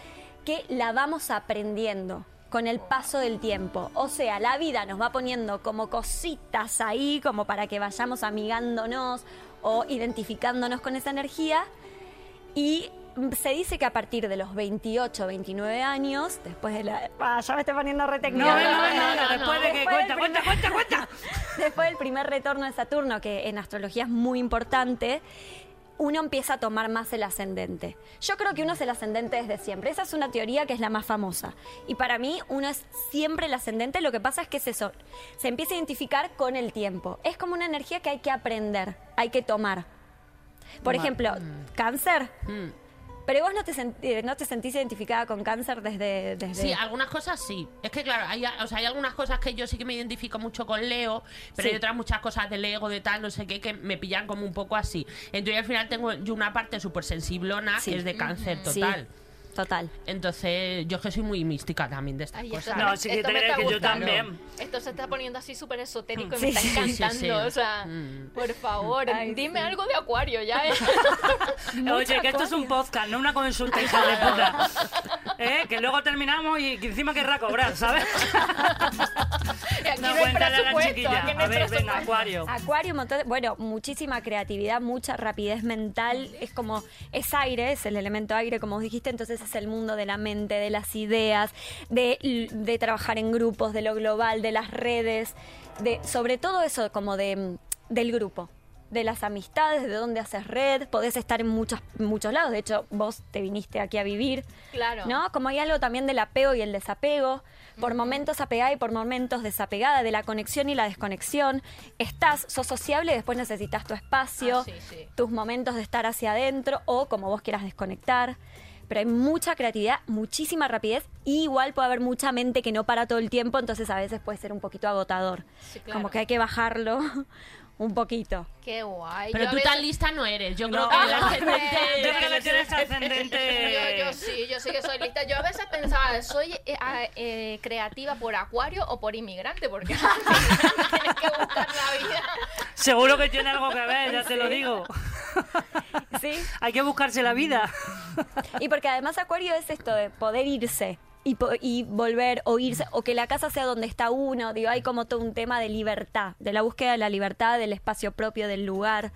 que la vamos aprendiendo con el paso del tiempo. O sea, la vida nos va poniendo como cositas ahí, como para que vayamos amigándonos o identificándonos con esa energía. Y se dice que a partir de los 28, 29 años, después de la... Ah, ya me estoy poniendo re No, técnica. no, no, no, después de que Después cuenta, del cuenta, primer- cuenta, cuenta. Después del primer retorno de Saturno, que en astrología es muy importante, uno empieza a tomar más el ascendente. Yo creo que uno es el ascendente desde siempre. Esa es una teoría que es la más famosa. Y para mí uno es siempre el ascendente. Lo que pasa es que es eso. Se empieza a identificar con el tiempo. Es como una energía que hay que aprender, hay que tomar. Por ejemplo, cáncer. Mm. Pero vos no te, senti- no te sentís identificada con cáncer desde... desde... Sí, algunas cosas sí. Es que, claro, hay, o sea, hay algunas cosas que yo sí que me identifico mucho con Leo, pero Sí. hay otras muchas cosas de Lego, de tal, no sé qué, que me pillan como un poco así. Entonces, al final tengo yo una parte súper sensiblona Sí. que es de cáncer Sí, total. Entonces, yo es que soy muy mística también de estas Ay, cosas. esto No, sí que te crees que yo también. Esto se está poniendo así súper esotérico y Sí, me está sí, sí, encantando. sí. O sea, Mm. por favor, Ay, dime sí. algo de Acuario ya. ¿eh? Oye, que esto es un podcast, no una consulta, hija de puta. ¿Eh? Que luego terminamos y que encima querrá cobrar, ¿sabes? Y aquí No, no hay cuéntale a la chiquilla. aquí no A ver, venga. Acuario. Acuario, montón de- bueno, muchísima creatividad, mucha rapidez mental. Es como, es aire, es el elemento aire, como vos dijiste, entonces es el mundo de la mente, de las ideas, de, de trabajar en grupos, de lo global, de las redes, de sobre todo eso como de, del grupo. De las amistades, de dónde haces red, podés estar en muchos, muchos lados. De hecho, vos te viniste aquí a vivir. Claro. ¿No? Como hay algo también del apego y el desapego. Por momentos apegada y por momentos desapegada, de la conexión y la desconexión. Estás, sos sociable y después necesitas tu espacio, Ah, sí, sí. tus momentos de estar hacia adentro o como vos quieras desconectar. Pero hay mucha creatividad, muchísima rapidez y igual puede haber mucha mente que no para todo el tiempo, entonces a veces puede ser un poquito agotador. Sí, claro. Como que hay que bajarlo un poquito. Qué guay. Pero Yo tú veces- tan lista no eres. Yo No. creo que el Ah, ascendente... Yo creo que tienes ascendente. Yo, yo sí, yo sí que soy lista. Yo a veces pensaba, ¿soy eh, eh, creativa por acuario o por inmigrante? Porque tienes que buscar la vida. Seguro que tiene algo que ver, ya te lo digo. Sí. Hay que buscarse la vida. Y porque además Acuario es esto de poder irse y, y volver o irse, o que la casa sea donde está uno. Digo, hay como todo un tema de libertad, de la búsqueda de la libertad, del espacio propio, del lugar,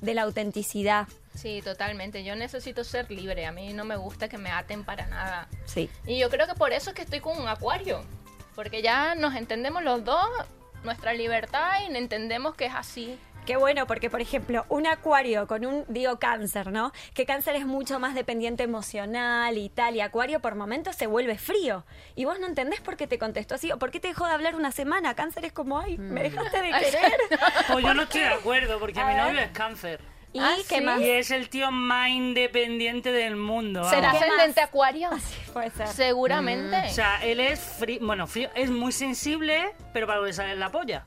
de la autenticidad. Sí, totalmente. Yo necesito ser libre. A mí no me gusta que me aten para nada. Sí. Y yo creo que por eso es que estoy con un acuario. Porque ya nos entendemos los dos, nuestra libertad, y entendemos que es así. Qué bueno, porque por ejemplo, un acuario con un, digo, cáncer, ¿no? Que cáncer es mucho más dependiente emocional y tal, y acuario por momentos se vuelve frío. Y vos no entendés por qué te contestó así, o por qué te dejó de hablar una semana. Cáncer es como, ay, me dejaste de querer. Pues yo no estoy de acuerdo, porque A mi ver. novio es cáncer. ¿Y Ah, qué ¿sí? más? Y es el tío más independiente del mundo. vamos. ¿Será ¿Qué ascendente acuario? Puede ser. Seguramente. O sea, él es frío, bueno, frío, es muy sensible, pero para lo que sale en la polla.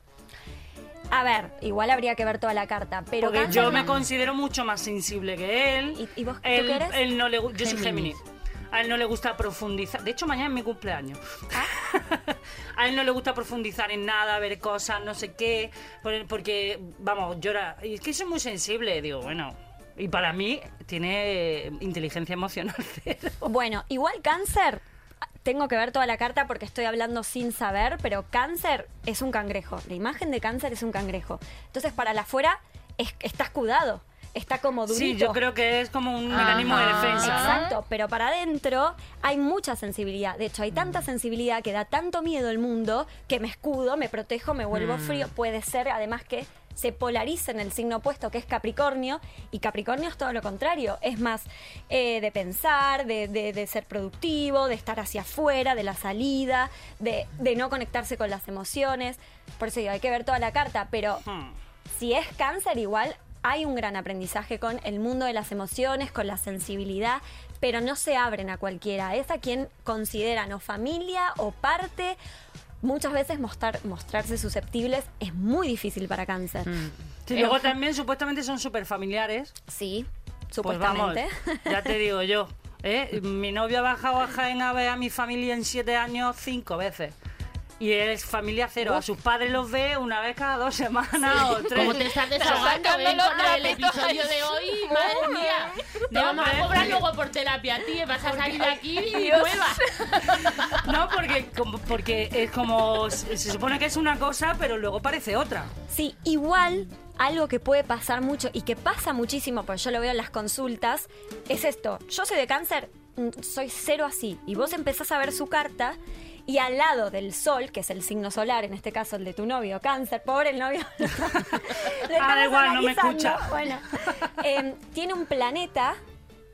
A ver, igual habría que ver toda la carta, pero Porque cáncer yo no. me considero mucho más sensible que él. ¿Y- y vos, tú él, qué eres? él no le, gu- yo soy Géminis. Géminis. A él no le gusta profundizar. De hecho, mañana es mi cumpleaños. Ah. a él no le gusta profundizar en nada, ver cosas, no sé qué. por- Porque, vamos, llora. Y es que soy muy sensible. Digo, bueno. Y para mí tiene inteligencia emocional cero. Bueno, igual cáncer, tengo que ver toda la carta porque estoy hablando sin saber, pero cáncer es un cangrejo. La imagen de cáncer es un cangrejo. Entonces, para la afuera es- está escudado, está como durito. Sí, yo creo que es como un Ajá. mecanismo de defensa. Exacto, pero para adentro hay mucha sensibilidad. De hecho, hay tanta sensibilidad que da tanto miedo el mundo que me escudo, me protejo, me vuelvo frío. Puede ser, además, que se polarice en el signo opuesto, que es Capricornio, y Capricornio es todo lo contrario. Es más eh, de pensar, de, de- de ser productivo, de estar hacia afuera, de la salida, de, de no conectarse con las emociones. Por eso digo, hay que ver toda la carta, pero Hmm. si es cáncer, igual hay un gran aprendizaje con el mundo de las emociones, con la sensibilidad, pero no se abren a cualquiera. Es a quien consideran o familia o parte muchas veces mostrar, mostrarse susceptibles es muy difícil para cáncer. Mm. Sí, luego también supuestamente son súper familiares. Sí, Pues vamos, supuestamente. ya te digo yo. ¿eh? Mi novio ha bajado a Jaén a ver a mi familia en siete años cinco veces. Y es familia cero. A sus padres los ve una vez cada dos semanas o tres. Como te estás desahogando sacando los con el trapitos episodio de hoy, madre mía. Te vamos a cobrar luego por terapia, tío. Vas a salir de aquí Dios. nueva. Porque, como- porque es como. Se se supone que es una cosa, pero luego parece otra. Sí, igual algo que puede pasar mucho y que pasa muchísimo, porque yo lo veo en las consultas, es esto. Yo soy de cáncer, mm, soy cero así. Y vos empezás a ver su carta y al lado del sol, que es el signo solar, en este caso el de tu novio, cáncer, pobre el novio. Ah, igual, no me escucha. Bueno, em, tiene un planeta,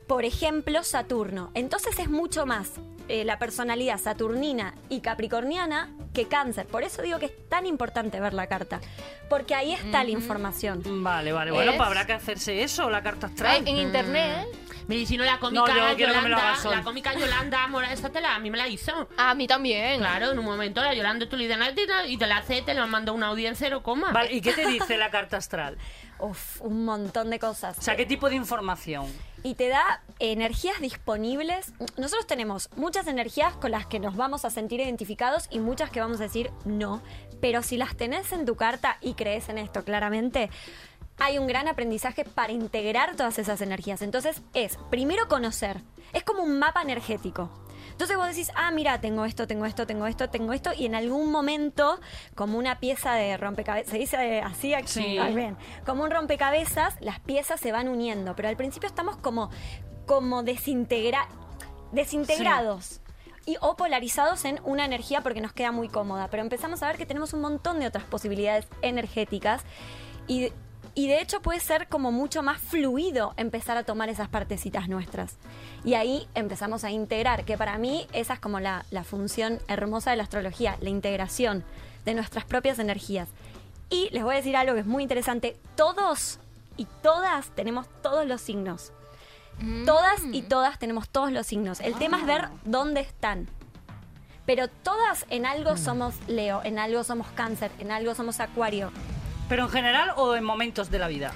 por ejemplo, Saturno. Entonces es mucho más eh, la personalidad saturnina y capricorniana que cáncer. Por eso digo que es tan importante ver la carta. Porque ahí está la información. Vale, vale. Bueno, Es- pues habrá que hacerse eso, la carta astral. En internet, ¿eh? Mira, y si no, la cómica No, yo quiero que me lo Yolanda, hagas Sol. la cómica Yolanda Mora, esta tela, a mí me la hizo. A mí también. Claro, en un momento la Yolanda tú le dices y te la hace, te la mandó una audiencia cero coma. Vale, ¿y qué te dice la carta astral? Uf, un montón de cosas. O sea, ¿qué tipo de información? Y te da energías disponibles. Nosotros tenemos muchas energías con las que nos vamos a sentir identificados y muchas que vamos a decir no. Pero si las tenés en tu carta y crees en esto claramente, hay un gran aprendizaje para integrar todas esas energías. Entonces es, primero conocer. Es como un mapa energético. Entonces vos decís, ah, mira, tengo esto, tengo esto, tengo esto, tengo esto, y en algún momento, como una pieza de rompecabezas, se dice así aquí, Sí. Ah, bien. como un rompecabezas, las piezas se van uniendo, pero al principio estamos como, como desintegra, desintegrados. Y, o polarizados en una energía porque nos queda muy cómoda. Pero empezamos a ver que tenemos un montón de otras posibilidades energéticas. Y, y de hecho puede ser como mucho más fluido empezar a tomar esas partecitas nuestras. Y ahí empezamos a integrar, que para mí esa es como la, la función hermosa de la astrología, la integración de nuestras propias energías. Y les voy a decir algo que es muy interesante. Todos y todas tenemos todos los signos. Todas y todas tenemos todos los signos. El tema es ver dónde están. Pero todas en algo somos Leo, en algo somos Cáncer, en algo somos Acuario. ¿Pero en general o en momentos de la vida?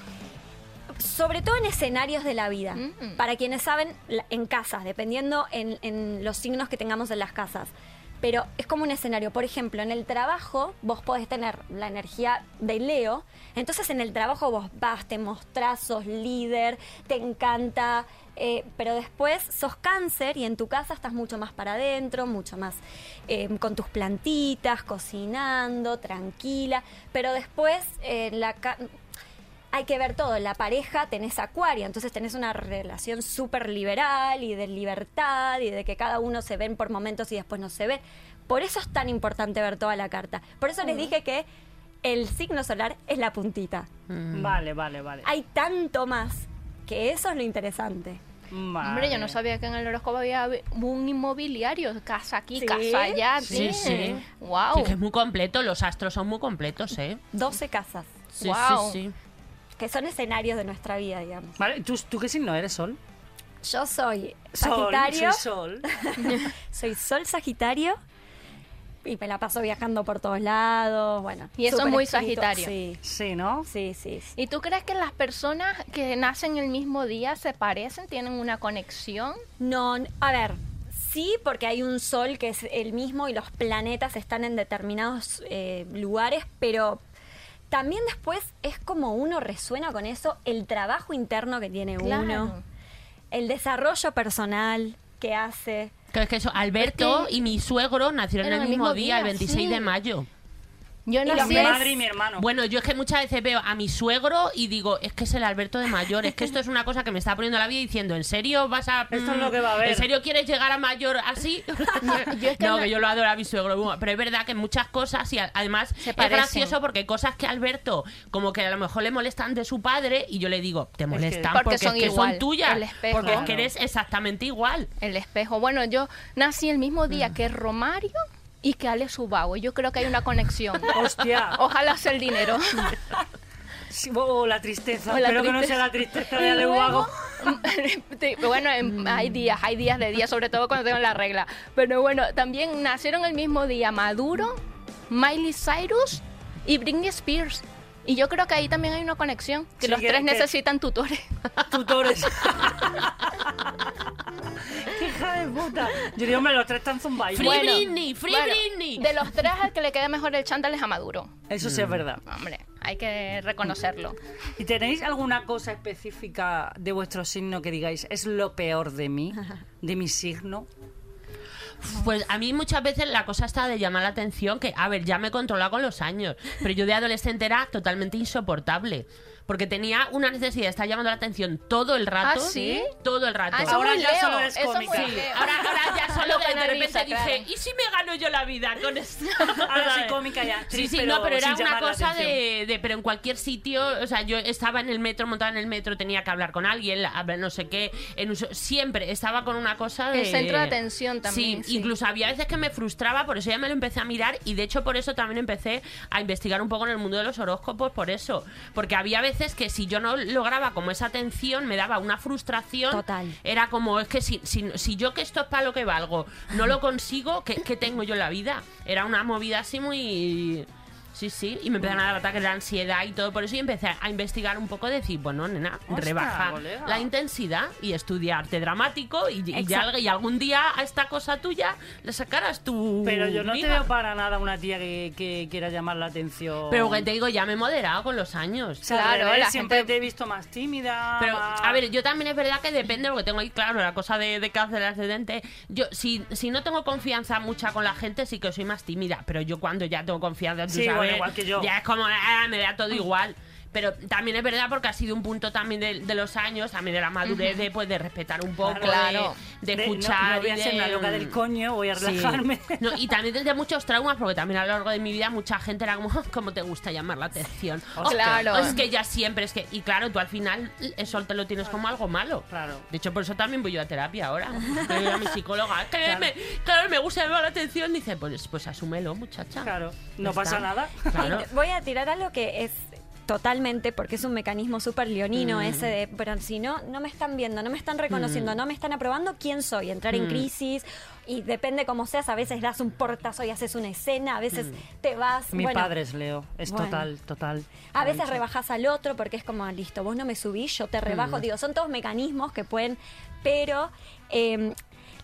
Sobre todo en escenarios de la vida. Mm. Para quienes saben, la- en casas, dependiendo en, en los signos que tengamos en las casas. Pero es como un escenario. Por ejemplo, en el trabajo vos podés tener la energía de Leo. Entonces en el trabajo vos vas, te mostrás, sos líder, te encanta. eh, pero después sos cáncer y en tu casa estás mucho más para adentro, mucho más eh, con tus plantitas, cocinando, tranquila. Pero después eh, la hay que ver todo. En la pareja tenés acuario, entonces tenés una relación súper liberal y de libertad y de que cada uno se ven por momentos y después no se ve. Por eso es tan importante ver toda la carta. Por eso les dije que el signo solar es la puntita. Vale, vale, vale. Hay tanto más que eso es lo interesante. Vale. Hombre, yo no sabía que en el horóscopo había un inmobiliario, casa aquí, Sí. casa allá. Sí, sí. Wow. Sí, que es muy completo, los astros son muy completos, ¿eh? 12 casas, Sí, Guau. sí, sí. Que son escenarios de nuestra vida, digamos. Vale, ¿tú, ¿tú qué signo eres, Sol? Yo soy Sol, Sagitario, soy Sol. soy Sol Sagitario y me la paso viajando por todos lados, bueno. Y eso es muy. Sagitario. Sí, Sí, ¿no? sí, sí. sí. ¿Y tú crees que las personas que nacen el mismo día se parecen, tienen una conexión? No, a ver, sí, porque hay un sol que es el mismo y los planetas están en determinados eh, lugares, pero también después es como uno resuena con eso, el trabajo interno que tiene Claro. uno, el desarrollo personal que hace. Que es que eso, Alberto Es que y mi suegro nacieron el mismo día, el 26 de mayo. Yo Y los Mi madre y mi hermano. Bueno, yo es que muchas veces veo a mi suegro y digo, es que es el Alberto de mayor, es que esto es una cosa que me está poniendo la vida diciendo, ¿en serio vas a... Esto es mm, lo que va a haber. ¿En serio quieres llegar a mayor así? yo es que no, no- que yo lo adoro a mi suegro, pero es verdad que muchas cosas y además Se es gracioso porque hay cosas que a Alberto como que a lo mejor le molestan de su padre y yo le digo, te molestan Porque porque, son es que igual, son tuyas, el espejo. porque es que Claro. eres exactamente igual. el espejo. Bueno, yo nací el mismo día Mm. que Romario y que Ale Subago. Yo creo que hay una conexión. Hostia. Ojalá sea el dinero. Sí, o la tristeza. O la Espero que no sea tristeza. la tristeza de Ale luego, Ubago. Sí, bueno, en- hay días, hay días de día, sobre todo cuando tengo la regla. Pero bueno, también nacieron el mismo día Maduro Miley Cyrus y Britney Spears. Y yo creo que ahí también hay una conexión, que Sí, los que- tres que- necesitan tutores. Tutores. ¡Qué hija de puta! Yo digo, hombre, los tres están zumbados. Free Britney, free bueno, Britney. De los tres al que le queda mejor el chándal es a Maduro. Eso sí es verdad. Hombre, hay que reconocerlo. ¿Y tenéis alguna cosa específica de vuestro signo que digáis es lo peor de mí, de mi signo? Pues a mí muchas veces la cosa está de llamar la atención, que, a ver, ya me he controlado con los años, pero yo de adolescente era totalmente insoportable. Porque tenía una necesidad de estar llamando la atención todo el rato. ¿Ah, sí? Todo el rato. Ah, eso Ahora muy ya Leo, solo eres cómica. Ahora, ahora ya solo que de repente risa, dije, claro. ¿y si me gano yo la vida con esto? Ahora soy cómica ya, Sí, actriz, sí, pero no, pero era una cosa de, de- Pero en cualquier sitio, o sea, yo estaba en el metro, montada en el metro, tenía que hablar con alguien, la- hablar no sé qué, en un siempre estaba con una cosa de... El centro de atención también, Sí, sí. incluso había veces que me frustraba, por eso ya me lo empecé a mirar y de hecho por eso también empecé a investigar un poco en el mundo de los horóscopos, por eso. Porque había veces que si yo no lograba como esa atención, me daba una frustración. Total. Era como, es que si, si, si yo que esto es para lo que valgo, no lo consigo, ¿qué, qué tengo yo en la vida? Era una movida así muy... Sí, sí, y me empezaron a dar ataques de ansiedad y todo por eso y empecé a investigar un poco, decir, bueno, nena, Ostras, rebaja colega. la intensidad y estudia arte dramático y, y ya- y algún día a esta cosa tuya le sacarás tu Pero yo no te vida. veo para nada una tía que, que quiera llamar la atención. Pero que te digo, ya me he moderado con los años. O sea, al Claro, revés, la siempre gente- te he visto más tímida. Pero, más- a ver, yo también es verdad que depende, porque tengo ahí, claro, la cosa de, de cáncer ascendente. Yo, si, si no tengo confianza mucha con la gente, sí que soy más tímida. Pero yo cuando ya tengo confianza, tú Sí, sabes, bueno, igual que yo. ya es como, ah, me da todo igual. Pero también es verdad porque ha sido un punto también de, de los años, también de la madurez, de, pues, de respetar un poco, Claro. de, de De- no- escuchar. No, voy a y ser de- una loca del coño, voy a Sí. relajarme. No, y también desde muchos traumas, porque también a lo largo de mi vida mucha gente era como, "Oh, ¿cómo te gusta llamar la atención? Oh, Claro. Es que ya siempre, es que, y claro, tú al final eso te lo tienes como algo malo. Claro. De hecho, por eso también voy yo a terapia ahora. Digo a mi psicóloga, "Es que me, claro, me gusta llamar la atención. Dice, pues, pues asúmelo, muchacha. Claro, no pasa está. nada. Claro. Voy a tirar algo que es totalmente, porque es un mecanismo súper leonino Mm. ese de, pero si no, no me están viendo, no me están reconociendo, no me están aprobando, ¿quién soy? Entrar Mm. en crisis y depende cómo seas, a veces das un portazo y haces una escena, a veces Mm. te vas... Mi bueno, padre es Leo, es Bueno. total, total. A veces rebajas al otro porque es como, listo, vos no me subís, yo te rebajo. Mm. Digo, son todos mecanismos que pueden, pero eh,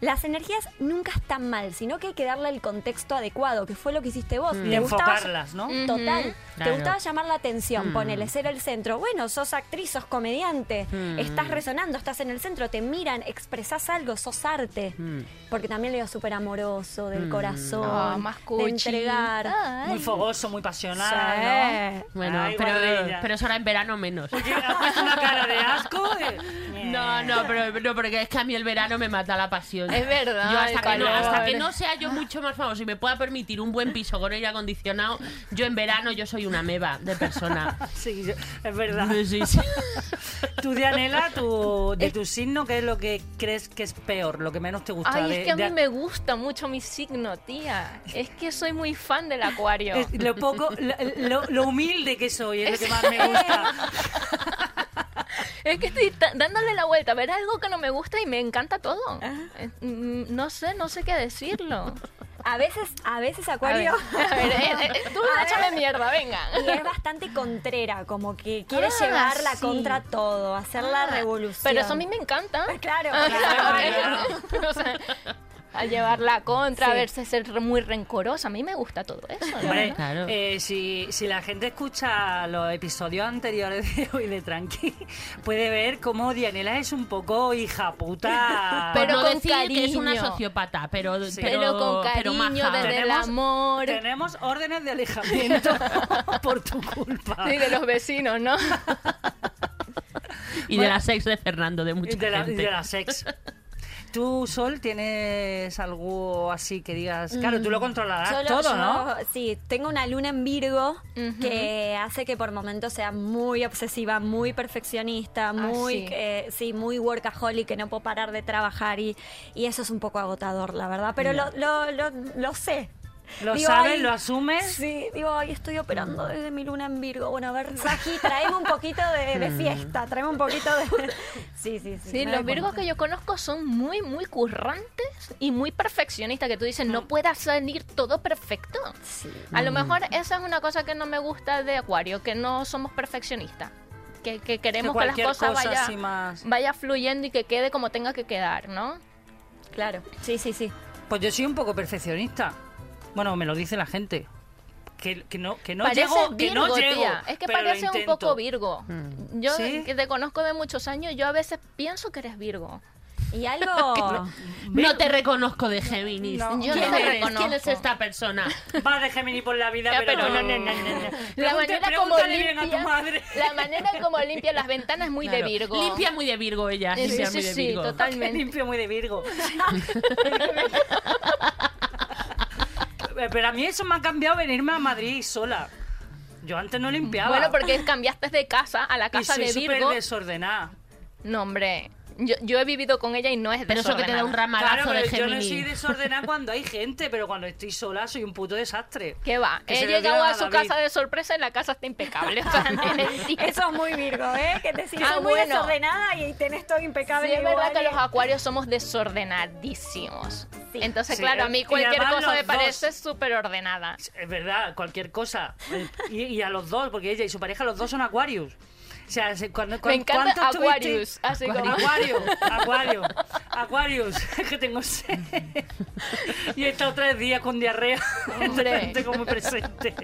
las energías nunca están mal, sino que hay que darle el contexto adecuado, que fue lo que hiciste vos. Y ¿Te gustaba- enfocarlas, ¿no? Mm. Total. Te Claro. gustaba llamar la atención, Mm. ponele, ser el centro. Bueno, sos actriz, sos comediante, Mm. estás resonando, estás en el centro, te miran, expresás algo, sos arte. Mm. Porque también le digo súper amoroso, del Mm. corazón, Ah, más de cuchi. entregar. Ay. Muy fogoso, muy pasional, Sí. Bueno, Ay, pero, eso ahora en verano menos. ¿no? Una cara de asco. de- No, no, pero no, porque es que a mí el verano me mata la pasión. Es verdad, Yo hasta que, no, calor. hasta que no sea yo mucho más famoso y me pueda permitir un buen piso con aire acondicionado, yo en verano yo soy una meba de persona. Sí, yo- es verdad. Sí, sí. Tú, Dianela, tu, de tu signo, ¿qué es lo que crees que es peor, lo que menos te gusta? Ay, de- es que a mí de- me gusta mucho mi signo, tía. Es que soy muy fan del acuario. es lo poco, lo, lo- lo humilde que soy es lo que más me gusta. Es que estoy dándole la vuelta ver algo que no me gusta y me encanta todo. Eh, mm, No sé, no sé qué decirlo. A veces, a veces A ver, Acuario. a ver, eh, eh, tú A ver. mierda, venga. Y es bastante contrera, como que quiere Ah, llevarla sí. contra todo, hacer la Ah, revolución. Pero eso a mí me encanta. Claro, Ah, claro. o sea, a llevar la contra, Sí. a verse ser muy rencorosa. A mí me gusta todo eso. Hombre. Claro. eh, si, si la gente escucha los episodios anteriores de hoy de Tranqui, puede ver cómo Dianela es un poco hija puta. Pero no con decir que es una cariño. sociópata, pero, Sí. pero, Pero con cariño, desde el Tenemos- amor. Tenemos órdenes de alejamiento por tu culpa. Sí, de los vecinos, ¿no? Y de la sex de Fernando, de mucha Y de la, y gente. de la sex. ¿Tú, Sol, tienes algo así que digas? Claro, tú lo controlarás Solo todo, yo- ¿no? Sí, tengo una luna en Virgo que hace que por momentos sea muy obsesiva, muy perfeccionista, muy, sí. eh, sí, muy workaholic, que no puedo parar de trabajar y, y eso es un poco agotador, la verdad. Pero lo, lo, lo, lo sé. Lo Digo, sabes, ay, lo asumes. Sí, digo, ay, estoy operando desde mi luna en Virgo. Bueno, a ver, Saji, traeme un poquito de, de fiesta, traeme un poquito de... Sí, sí, sí. Sí, los virgos que yo conozco son muy, muy currantes y muy perfeccionistas, que tú dices, no pueda salir todo perfecto. Sí. A lo mejor esa es una cosa que no me gusta de Acuario, que no somos perfeccionistas. Que, que queremos que, las cualquier cosas cosa vaya, más- vaya fluyendo y que quede como tenga que quedar, ¿no? Claro, sí, sí, sí. Pues yo soy un poco perfeccionista. Bueno, me lo dice la gente. Que, que no, que no llego, que Virgo, no llego. tía. Es que parece un poco Virgo. Yo, ¿Sí? que te conozco de muchos años, yo a veces pienso que eres Virgo. Y algo... No te reconozco de Géminis. No. Yo no ¿Quién te eres? reconozco. ¿Quién es esta persona? Va de Gemini por la vida, Ya, pero, pero no, no, no, no, no. La manera como pregúntale bien a tu limpia, madre. la manera como limpia las ventanas es muy de. Virgo. Limpia muy de Virgo ella. Sí, limpia sí, sí. Que totalmente. limpio muy de Virgo. Pero a mí eso me ha cambiado venirme a Madrid sola. Yo antes no limpiaba. Bueno, porque cambiaste de casa a la y casa soy de súper Virgo. desordenada. No, hombre. Yo, yo he vivido con ella y no es Pero eso que te da un ramalazo Claro, de pero yo no soy desordenada cuando hay gente, pero cuando estoy sola soy un puto desastre. ¿Qué va? Que He llegado a su casa de sorpresa y la casa está impecable. O sea. Eso es muy Virgo, ¿eh? Que te sientes Ah, muy bueno. desordenada y tenés todo impecable. Sí, es verdad que los acuarios somos desordenadísimos. Sí. Entonces, Sí, claro, a eh, mí cualquier cosa me parece súper ordenada. Es verdad, cualquier cosa. Eh, Y, y a los dos, porque ella y su pareja, los dos son Aquarius. O sea, cuando, Me encanta ¿cuánto estuviste- Aquarius, así como- Acuario, Acuario, Aquarius, que tengo sed. Y he estado tres días con diarrea, Hombre. Lo tengo muy presente.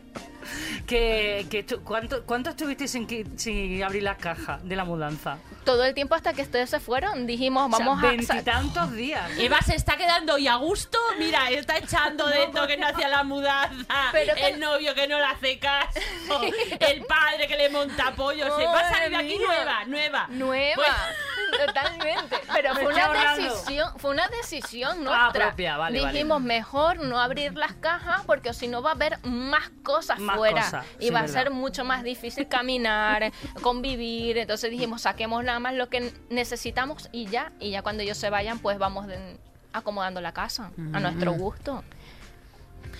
Que, que tú- ¿cuánto, ¿Cuánto estuviste sin, que- sin abrir las cajas de la mudanza? Todo el tiempo hasta que ustedes se fueron, dijimos, O sea, vamos a... veintitantos días. Eva se está quedando y a gusto. Mira, está echando de esto que no hacía la mudanza. Pero que- el novio que no le hace caso. el padre que le monta pollo. Se va a salir de aquí nueva, nueva. Nueva, Pues- totalmente. Pero fue una decisión, fue una decisión Ah, nuestra. propia, vale, vale. Dijimos mejor no abrir las cajas porque si no va a haber más cosas Más fuera cosas, y sí, va a ser mucho más difícil caminar, convivir. Entonces dijimos saquemos nada más lo que necesitamos y ya. Y ya cuando ellos se vayan, pues vamos de- acomodando la casa a nuestro gusto.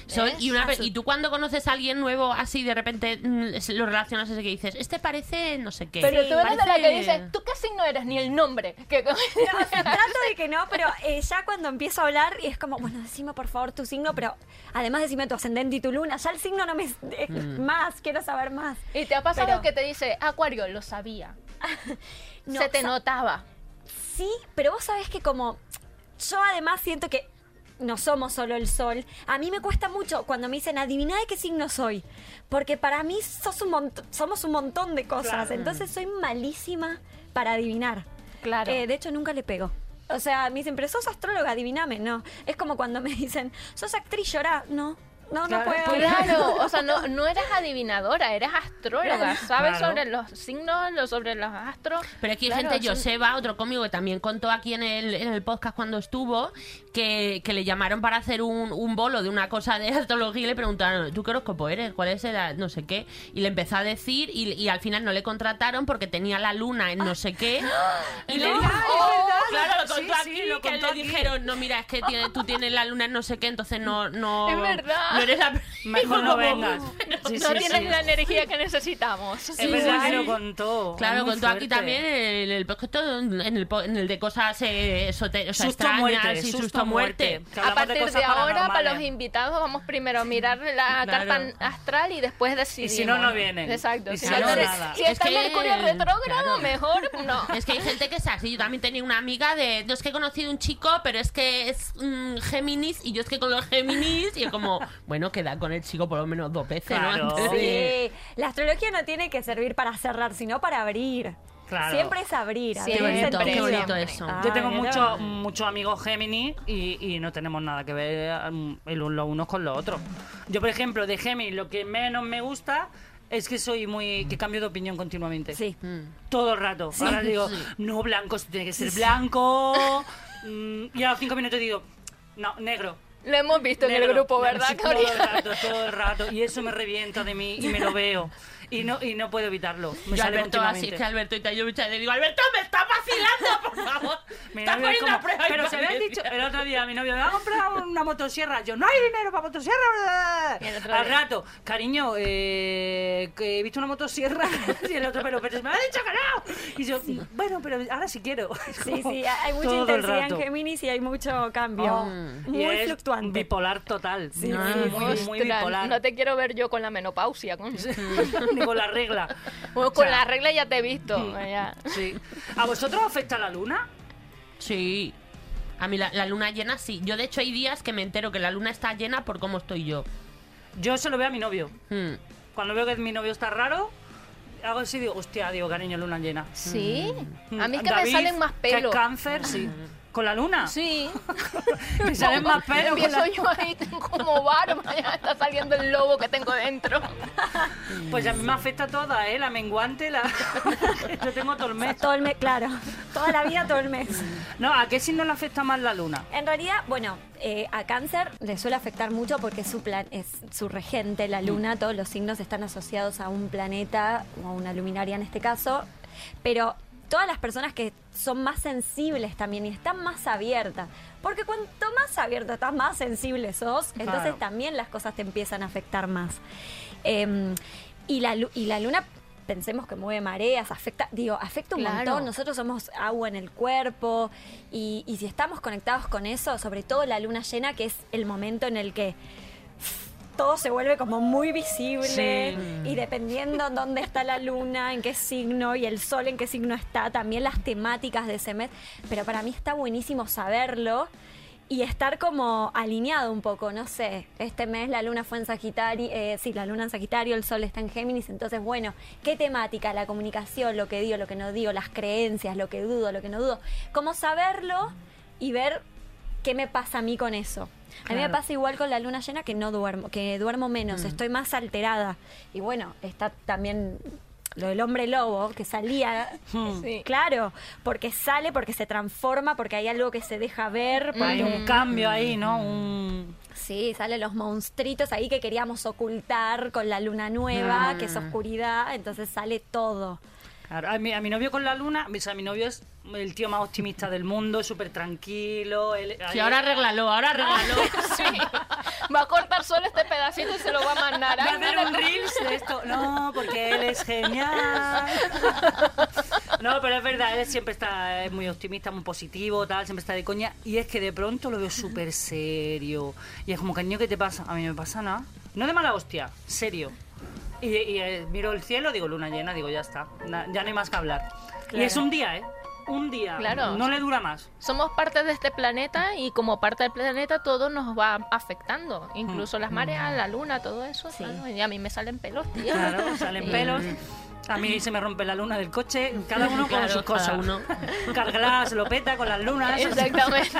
Son- y, una, Así. y tú cuando conoces a alguien nuevo así de repente mm, lo relacionas ese que dices, este parece no sé qué. Pero tú eres de la que Parece- dice, ¿tú qué signo eres? Ni el nombre. Que... No, trato de que no, pero eh, ya cuando empiezo a hablar y es como, bueno, decime por favor tu signo, pero además decime tu ascendente y tu luna. Ya el signo no me... eh, Más, quiero saber más. Y te ha pasado Pero- que te dice, Acuario, lo sabía. No, Se te notaba. Sí, pero vos sabés que como yo además siento que no somos solo el sol, a mí me cuesta mucho cuando me dicen adivina de qué signo soy, porque para mí sos un somos un montón de cosas, Claro. entonces soy malísima para adivinar. Claro. Eh, de hecho nunca le pego. O sea, me dicen, pero sos astróloga, adiviname. No, es como cuando me dicen, sos actriz, llorá. No, no, no Claro. puedo. Claro, o sea, no, no eres adivinadora, eres astróloga, sabes Claro. sobre los signos, lo- sobre los astros. Pero aquí hay Claro, gente, son- Joseba, otro cómico que también contó aquí en el, en el podcast cuando estuvo, que, que le llamaron para hacer un, un bolo de una cosa de astrología y le preguntaron, ¿tú qué horóscopo eres? ¿Cuál es el no sé qué? Y le empezó a decir y, y al final no le contrataron porque tenía la luna en no sé qué. Y le No, dijo, es verdad. claro, lo Sí, contó sí, aquí, lo que contó le aquí. dijeron, no, mira, es que tiene- tú tienes la luna en no sé qué, entonces no... no Es verdad. No eres la... Mejor no vengas. Sí, no sí, tienes sí. la energía que necesitamos. Es verdad que lo contó. Claro, contó aquí fuerte. también el, el, el- en, el, po- en el de cosas eh, esote- o sea, Susto extrañas muerte, y susto, susto, muerte. A partir de, ahora, para los invitados, vamos primero a mirar la Claro. carta astral y después decidimos. si no, no vienen. Exacto. Y si no, no, nada. si Es está que- Mercurio retrógrado, claro. mejor no. Es que hay gente que es así. Yo también tenía una amiga de. No es que he conocido un chico, pero es que es mm, Géminis. Y yo es que con los Géminis. Y es como, bueno, queda con el chico por lo menos dos veces, Claro. ¿no? Sí, la astrología no tiene que servir para cerrar, sino para abrir. Claro. Siempre es abrir. Qué abrir bonito, qué bonito eso. Yo tengo muchos muchos amigos Géminis y, y no tenemos nada que ver mm, el los unos con los otros. Yo, por ejemplo, de Géminis, lo que menos me gusta es que soy muy. que cambio de opinión continuamente. Sí. Todo el rato. Ahora digo, no, blanco, esto tiene que ser blanco. Mm, y a los cinco minutos digo, no, negro. Lo hemos visto en el Negro. grupo, Negro, ¿verdad, sí, Todo el Cori? rato, todo el rato. Y eso me revienta de mí y me lo veo. Y no, y no puedo evitarlo. Me Yo sale Alberto así, es que Alberto y tal, yo veces digo, Alberto, me estás vacilando, por favor. Estás poniendo a como- prueba mi pero se había paciencia". dicho el otro día a mi novio, me va a comprar una motosierra. Yo, no hay dinero para motosierra. Al día- rato, cariño, eh, que he visto una motosierra. y el otro, pero, pero me ha dicho que no. Y yo, bueno, pero ahora sí quiero. Sí, sí, hay mucha Todo el intensidad en rato. Géminis y hay mucho cambio. Oh, y Muy es fluctuante. Bipolar total. Sí, muy, sí, muy, muy bipolar. No te quiero ver yo con la menopausia. coño. Ni con la regla. Bueno, O con sea, la regla ya te he visto. Sí. ¿A vosotros os afecta la luna? Sí. A mí la, la luna llena sí. Yo, de hecho, hay días que me entero que la luna está llena por cómo estoy yo. Yo se lo veo a mi novio. Hmm. Cuando veo que mi novio está raro, hago así y digo, hostia, digo, cariño, luna llena. Sí. Mm, A mí es que David, me salen más que pelos. cáncer, sí. ¿Con la luna? Sí. Me salen más pelos. Empiezo la- yo ahí, tengo como barba, ya está saliendo el lobo que tengo dentro. Pues a mí me afecta toda, ¿eh? La menguante, la... Yo tengo todo el mes. Todo el mes, claro. Toda la vida, todo el mes. No, ¿a qué signo le afecta más la luna? En realidad, bueno, eh, a cáncer le suele afectar mucho porque es su, plan, es su regente, la luna, todos los signos están asociados a un planeta o a una luminaria en este caso, pero todas las personas que son más sensibles también y están más abiertas, porque cuanto más abierto estás, más sensible sos, entonces Claro. también las cosas te empiezan a afectar más. Eh, y, la, y la luna... Pensemos que mueve mareas, afecta, digo, afecta un Claro. montón. Nosotros somos agua en el cuerpo y, y si estamos conectados con eso, sobre todo la luna llena, que es el momento en el que todo se vuelve como muy visible Sí. y dependiendo dónde está la luna, en qué signo y el sol en qué signo está, también las temáticas de ese mes. Pero para mí está buenísimo saberlo y estar como alineado un poco, no sé, este mes la luna fue en Sagitario, eh, sí, la luna en Sagitario, el sol está en Géminis, entonces bueno, ¿qué temática? La comunicación, lo que digo, lo que no digo, las creencias, lo que dudo, lo que no dudo. Como saberlo y ver qué me pasa a mí con eso. A mí me pasa igual con la luna llena que no duermo, que duermo menos, estoy más alterada. Y bueno, está también lo del hombre lobo, que salía, Sí. claro, porque sale, porque se transforma, porque hay algo que se deja ver. Hay un cambio ahí, ¿no? Un... Sí, salen los monstruitos ahí que queríamos ocultar con la luna nueva, que es oscuridad, entonces sale todo. Claro, a mi, a mi novio con la luna, o sea, mi novio es el tío más optimista del mundo, es súper tranquilo. Él, Sí, ahora arréglalo, ahora arréglalo. Sí. Va a cortar solo este pedacito y se lo va a mandar. Va a hacer un reels de esto. No, porque él es genial. No, pero es verdad, él siempre está es muy optimista, muy positivo, tal, siempre está de coña. Y es que de pronto lo veo súper serio. Y es como, caño, ¿qué te pasa? A mí no me pasa nada. No de mala hostia, serio. Y, y, eh, miro el cielo, digo, luna llena, digo, ya está. na- ya no hay más que hablar. Y es un día, ¿eh? Un día. Claro. No le dura más. Somos parte de este planeta y como parte del planeta todo nos va afectando. Incluso las mareas, la luna, todo eso. Sí. claro, Y a mí me salen pelos, tío. Claro, salen pelos. A mí se me rompe la luna del coche, cada uno con Claro, sus cada cosas. uno. Carglass lo peta con las lunas. Exactamente.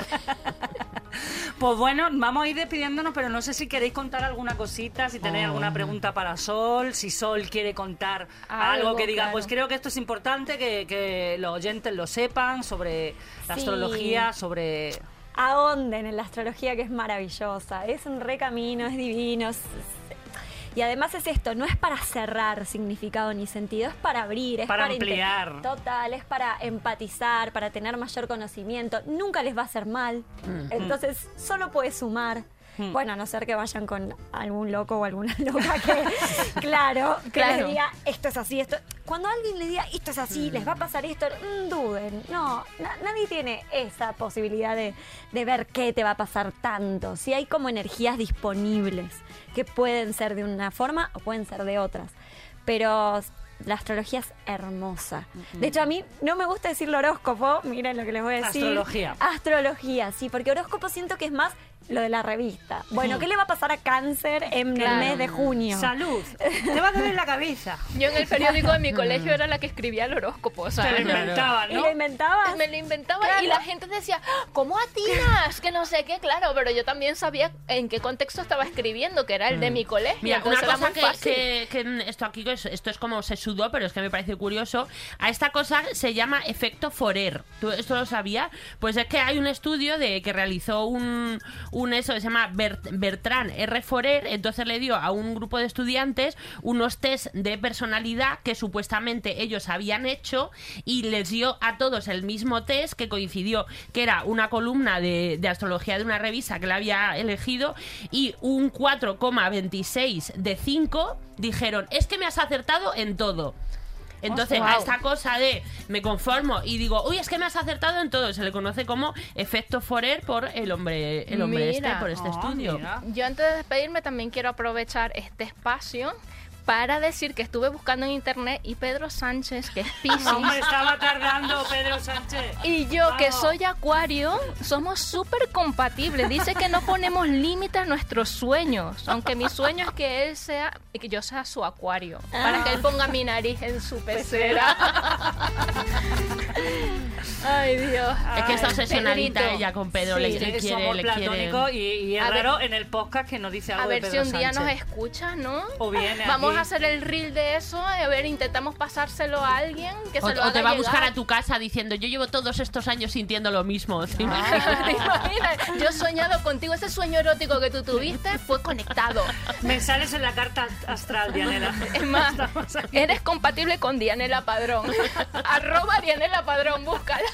Pues bueno, vamos a ir despidiéndonos, pero no sé si queréis contar alguna cosita, si tenéis Oh. alguna pregunta para Sol, si Sol quiere contar algo, Algo, que diga, claro. pues creo que esto es importante, que, que los oyentes lo sepan sobre la Sí. astrología, sobre... ahonden en la astrología que es maravillosa. Es un recamino, es divino. es- y además es esto, no es para cerrar significado ni sentido, es para abrir, es Para ampliar. Total, es para empatizar, para tener mayor conocimiento. Nunca les va a hacer mal. Entonces, solo puede sumar. Bueno, a no ser que vayan con algún loco o alguna loca que, claro, que Claro. les diga esto es así, esto. Cuando alguien le diga esto es así, les va a pasar esto, mm, duden. No, na- nadie tiene esa posibilidad de, de ver qué te va a pasar tanto. Si hay como energías disponibles que pueden ser de una forma o pueden ser de otras. Pero la astrología es hermosa. De hecho, a mí no me gusta decir horóscopo, miren lo que les voy a decir. Astrología. Astrología, sí, porque horóscopo siento que es más lo de la revista. Bueno, ¿qué le va a pasar a cáncer en Claro. el mes de junio? Salud, te va a doler la cabeza. Yo en el periódico de mi colegio era la que escribía el horóscopo. O sea, Te lo inventaban, ¿Y ¿no? lo inventabas? Me lo inventaba Claro. y la gente decía, ¿cómo atinas? Que no sé qué, claro, pero yo también sabía en qué contexto estaba escribiendo, que era el de mi colegio. Mira, una era cosa muy que, fácil. que- que esto aquí, esto es como se sudó, pero es que me parece curioso. A esta cosa se llama efecto Forer. ¿Tú esto lo sabías? Pues es que hay un estudio de que realizó un, un eso se llama Bert- Bertrand R. Forer, entonces le dio a un grupo de estudiantes unos test de personalidad que supuestamente ellos habían hecho y les dio a todos el mismo test que coincidió, que era una columna de, de astrología de una revista que le había elegido y un 4,26 de 5 dijeron, es que me has acertado en todo. Entonces, Wow. a esta cosa de me conformo y digo, uy, es que me has acertado en todo, se le conoce como efecto Forer por el hombre, el hombre este, por este Ah, estudio. mira. Yo antes de despedirme también quiero aprovechar este espacio para decir que estuve buscando en internet y Pedro Sánchez, que es Piscis, Hombre, estaba tardando Pedro Sánchez. y yo que soy acuario, somos súper compatibles. Dice que no ponemos límites a nuestros sueños, aunque mi sueño es que él sea, y que yo sea su acuario, para que él ponga mi nariz en su pecera. Ay, Dios. Es que está obsesionadita Pedrito. ella con Pedro, Sí. le, le es quiere, amor le quiere. platónico y, y es A ver- raro en el podcast que nos dice algo A ver de si un día nos Sánchez. escucha, ¿no? O viene Vamos aquí. a hacer el reel de eso, a ver, intentamos pasárselo a alguien que O, se lo o haga te va a buscar a tu casa diciendo, yo llevo todos estos años sintiendo lo mismo. ¿te imaginas? ¿Te imaginas? Yo he soñado contigo, ese sueño erótico que tú tuviste fue conectado. Me sales en la carta astral, Dianela. Es más, eres compatible con Dianela Padrón. Arroba Dianela Padrón, búscala.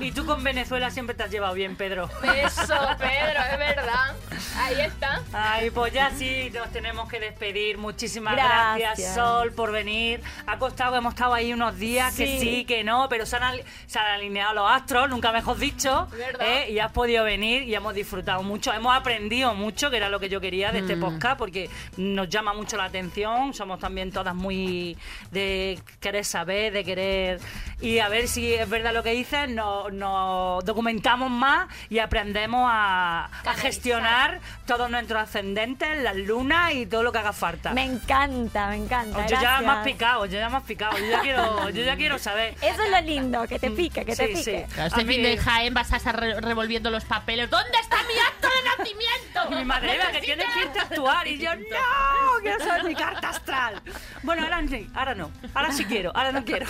Y tú con Venezuela siempre te has llevado bien, Pedro. Eso, Pedro, es verdad. Ahí está. Ay, pues ya sí, nos tenemos que despedir. Muchísimas Gracias. gracias, Sol, por venir. Ha costado, hemos estado ahí unos días que Sí. que no, pero se han, ali- se han alineado los astros, nunca mejor dicho. ¿Verdad? ¿eh? Y has podido venir y hemos disfrutado mucho. Hemos aprendido mucho, que era lo que yo quería de Mm. este podcast, porque nos llama mucho la atención. Somos también todas muy de querer saber, de querer. Y a ver si es verdad lo que dices, nos, nos documentamos más y aprendemos a, a gestionar todos nuestros ascendentes, las lunas y todo lo que haga falta. Me encanta, me encanta. yo ya gracias. más picado, yo ya más picado, yo ya quiero, yo ya quiero saber. Eso es lo lindo, que te pique, que te Sí, sí. pique. Claro, Este A mí- fin de Jaén vas a estar re- revolviendo los papeles. ¿Dónde está mi acto de nacimiento? Mi madre era que tiene que irte a actuar y yo no, quiero saber mi carta astral. Bueno, ahora sí, ahora no, ahora sí quiero, ahora no quiero.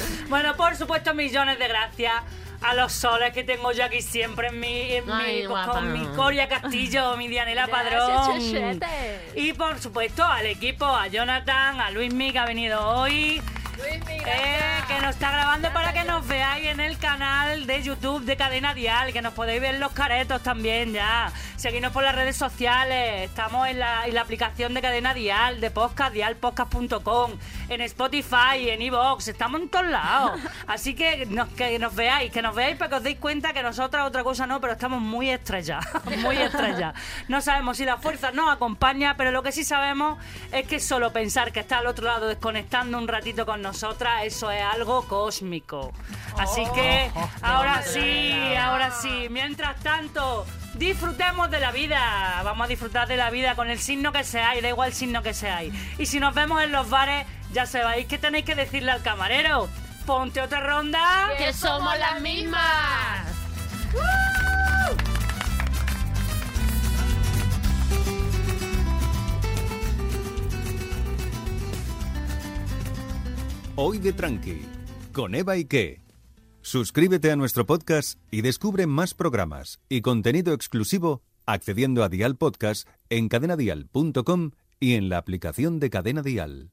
Bueno, por supuesto, millones de gracias a los soles que tengo yo aquí siempre en mi, en mi- con, mi Coria Castillo, mi Dianela Padrón. Y por supuesto al equipo, a Jonathan, a Luismi que ha venido hoy. Luis, Eh, que nos está grabando para que nos veáis en el canal de YouTube de Cadena Dial, que nos podéis ver los caretos también ya. Seguidnos por las redes sociales, estamos en la, en la aplicación de Cadena Dial, de podcast, dialpodcast.com, en Spotify, en Evox, estamos en todos lados. Así que nos, que nos veáis, que nos veáis para que os deis cuenta que nosotras otra cosa no, pero estamos muy estrelladas, muy estrelladas. No sabemos si la fuerza nos acompaña, pero lo que sí sabemos es que solo pensar que está al otro lado desconectando un ratito con nosotras, eso es algo cósmico. Así que ahora sí, ahora sí. Mientras tanto, disfrutemos de la vida. Vamos a disfrutar de la vida con el signo que seáis, da igual el signo que seáis. Y si nos vemos en los bares, ya sabéis que tenéis que decirle al camarero. Ponte otra ronda. ¡Que somos las mismas! Hoy de Tranqui, con Eva y qué. Suscríbete a nuestro podcast y descubre más programas y contenido exclusivo accediendo a Dial Podcast en cadenadial.com y en la aplicación de. Cadena Dial.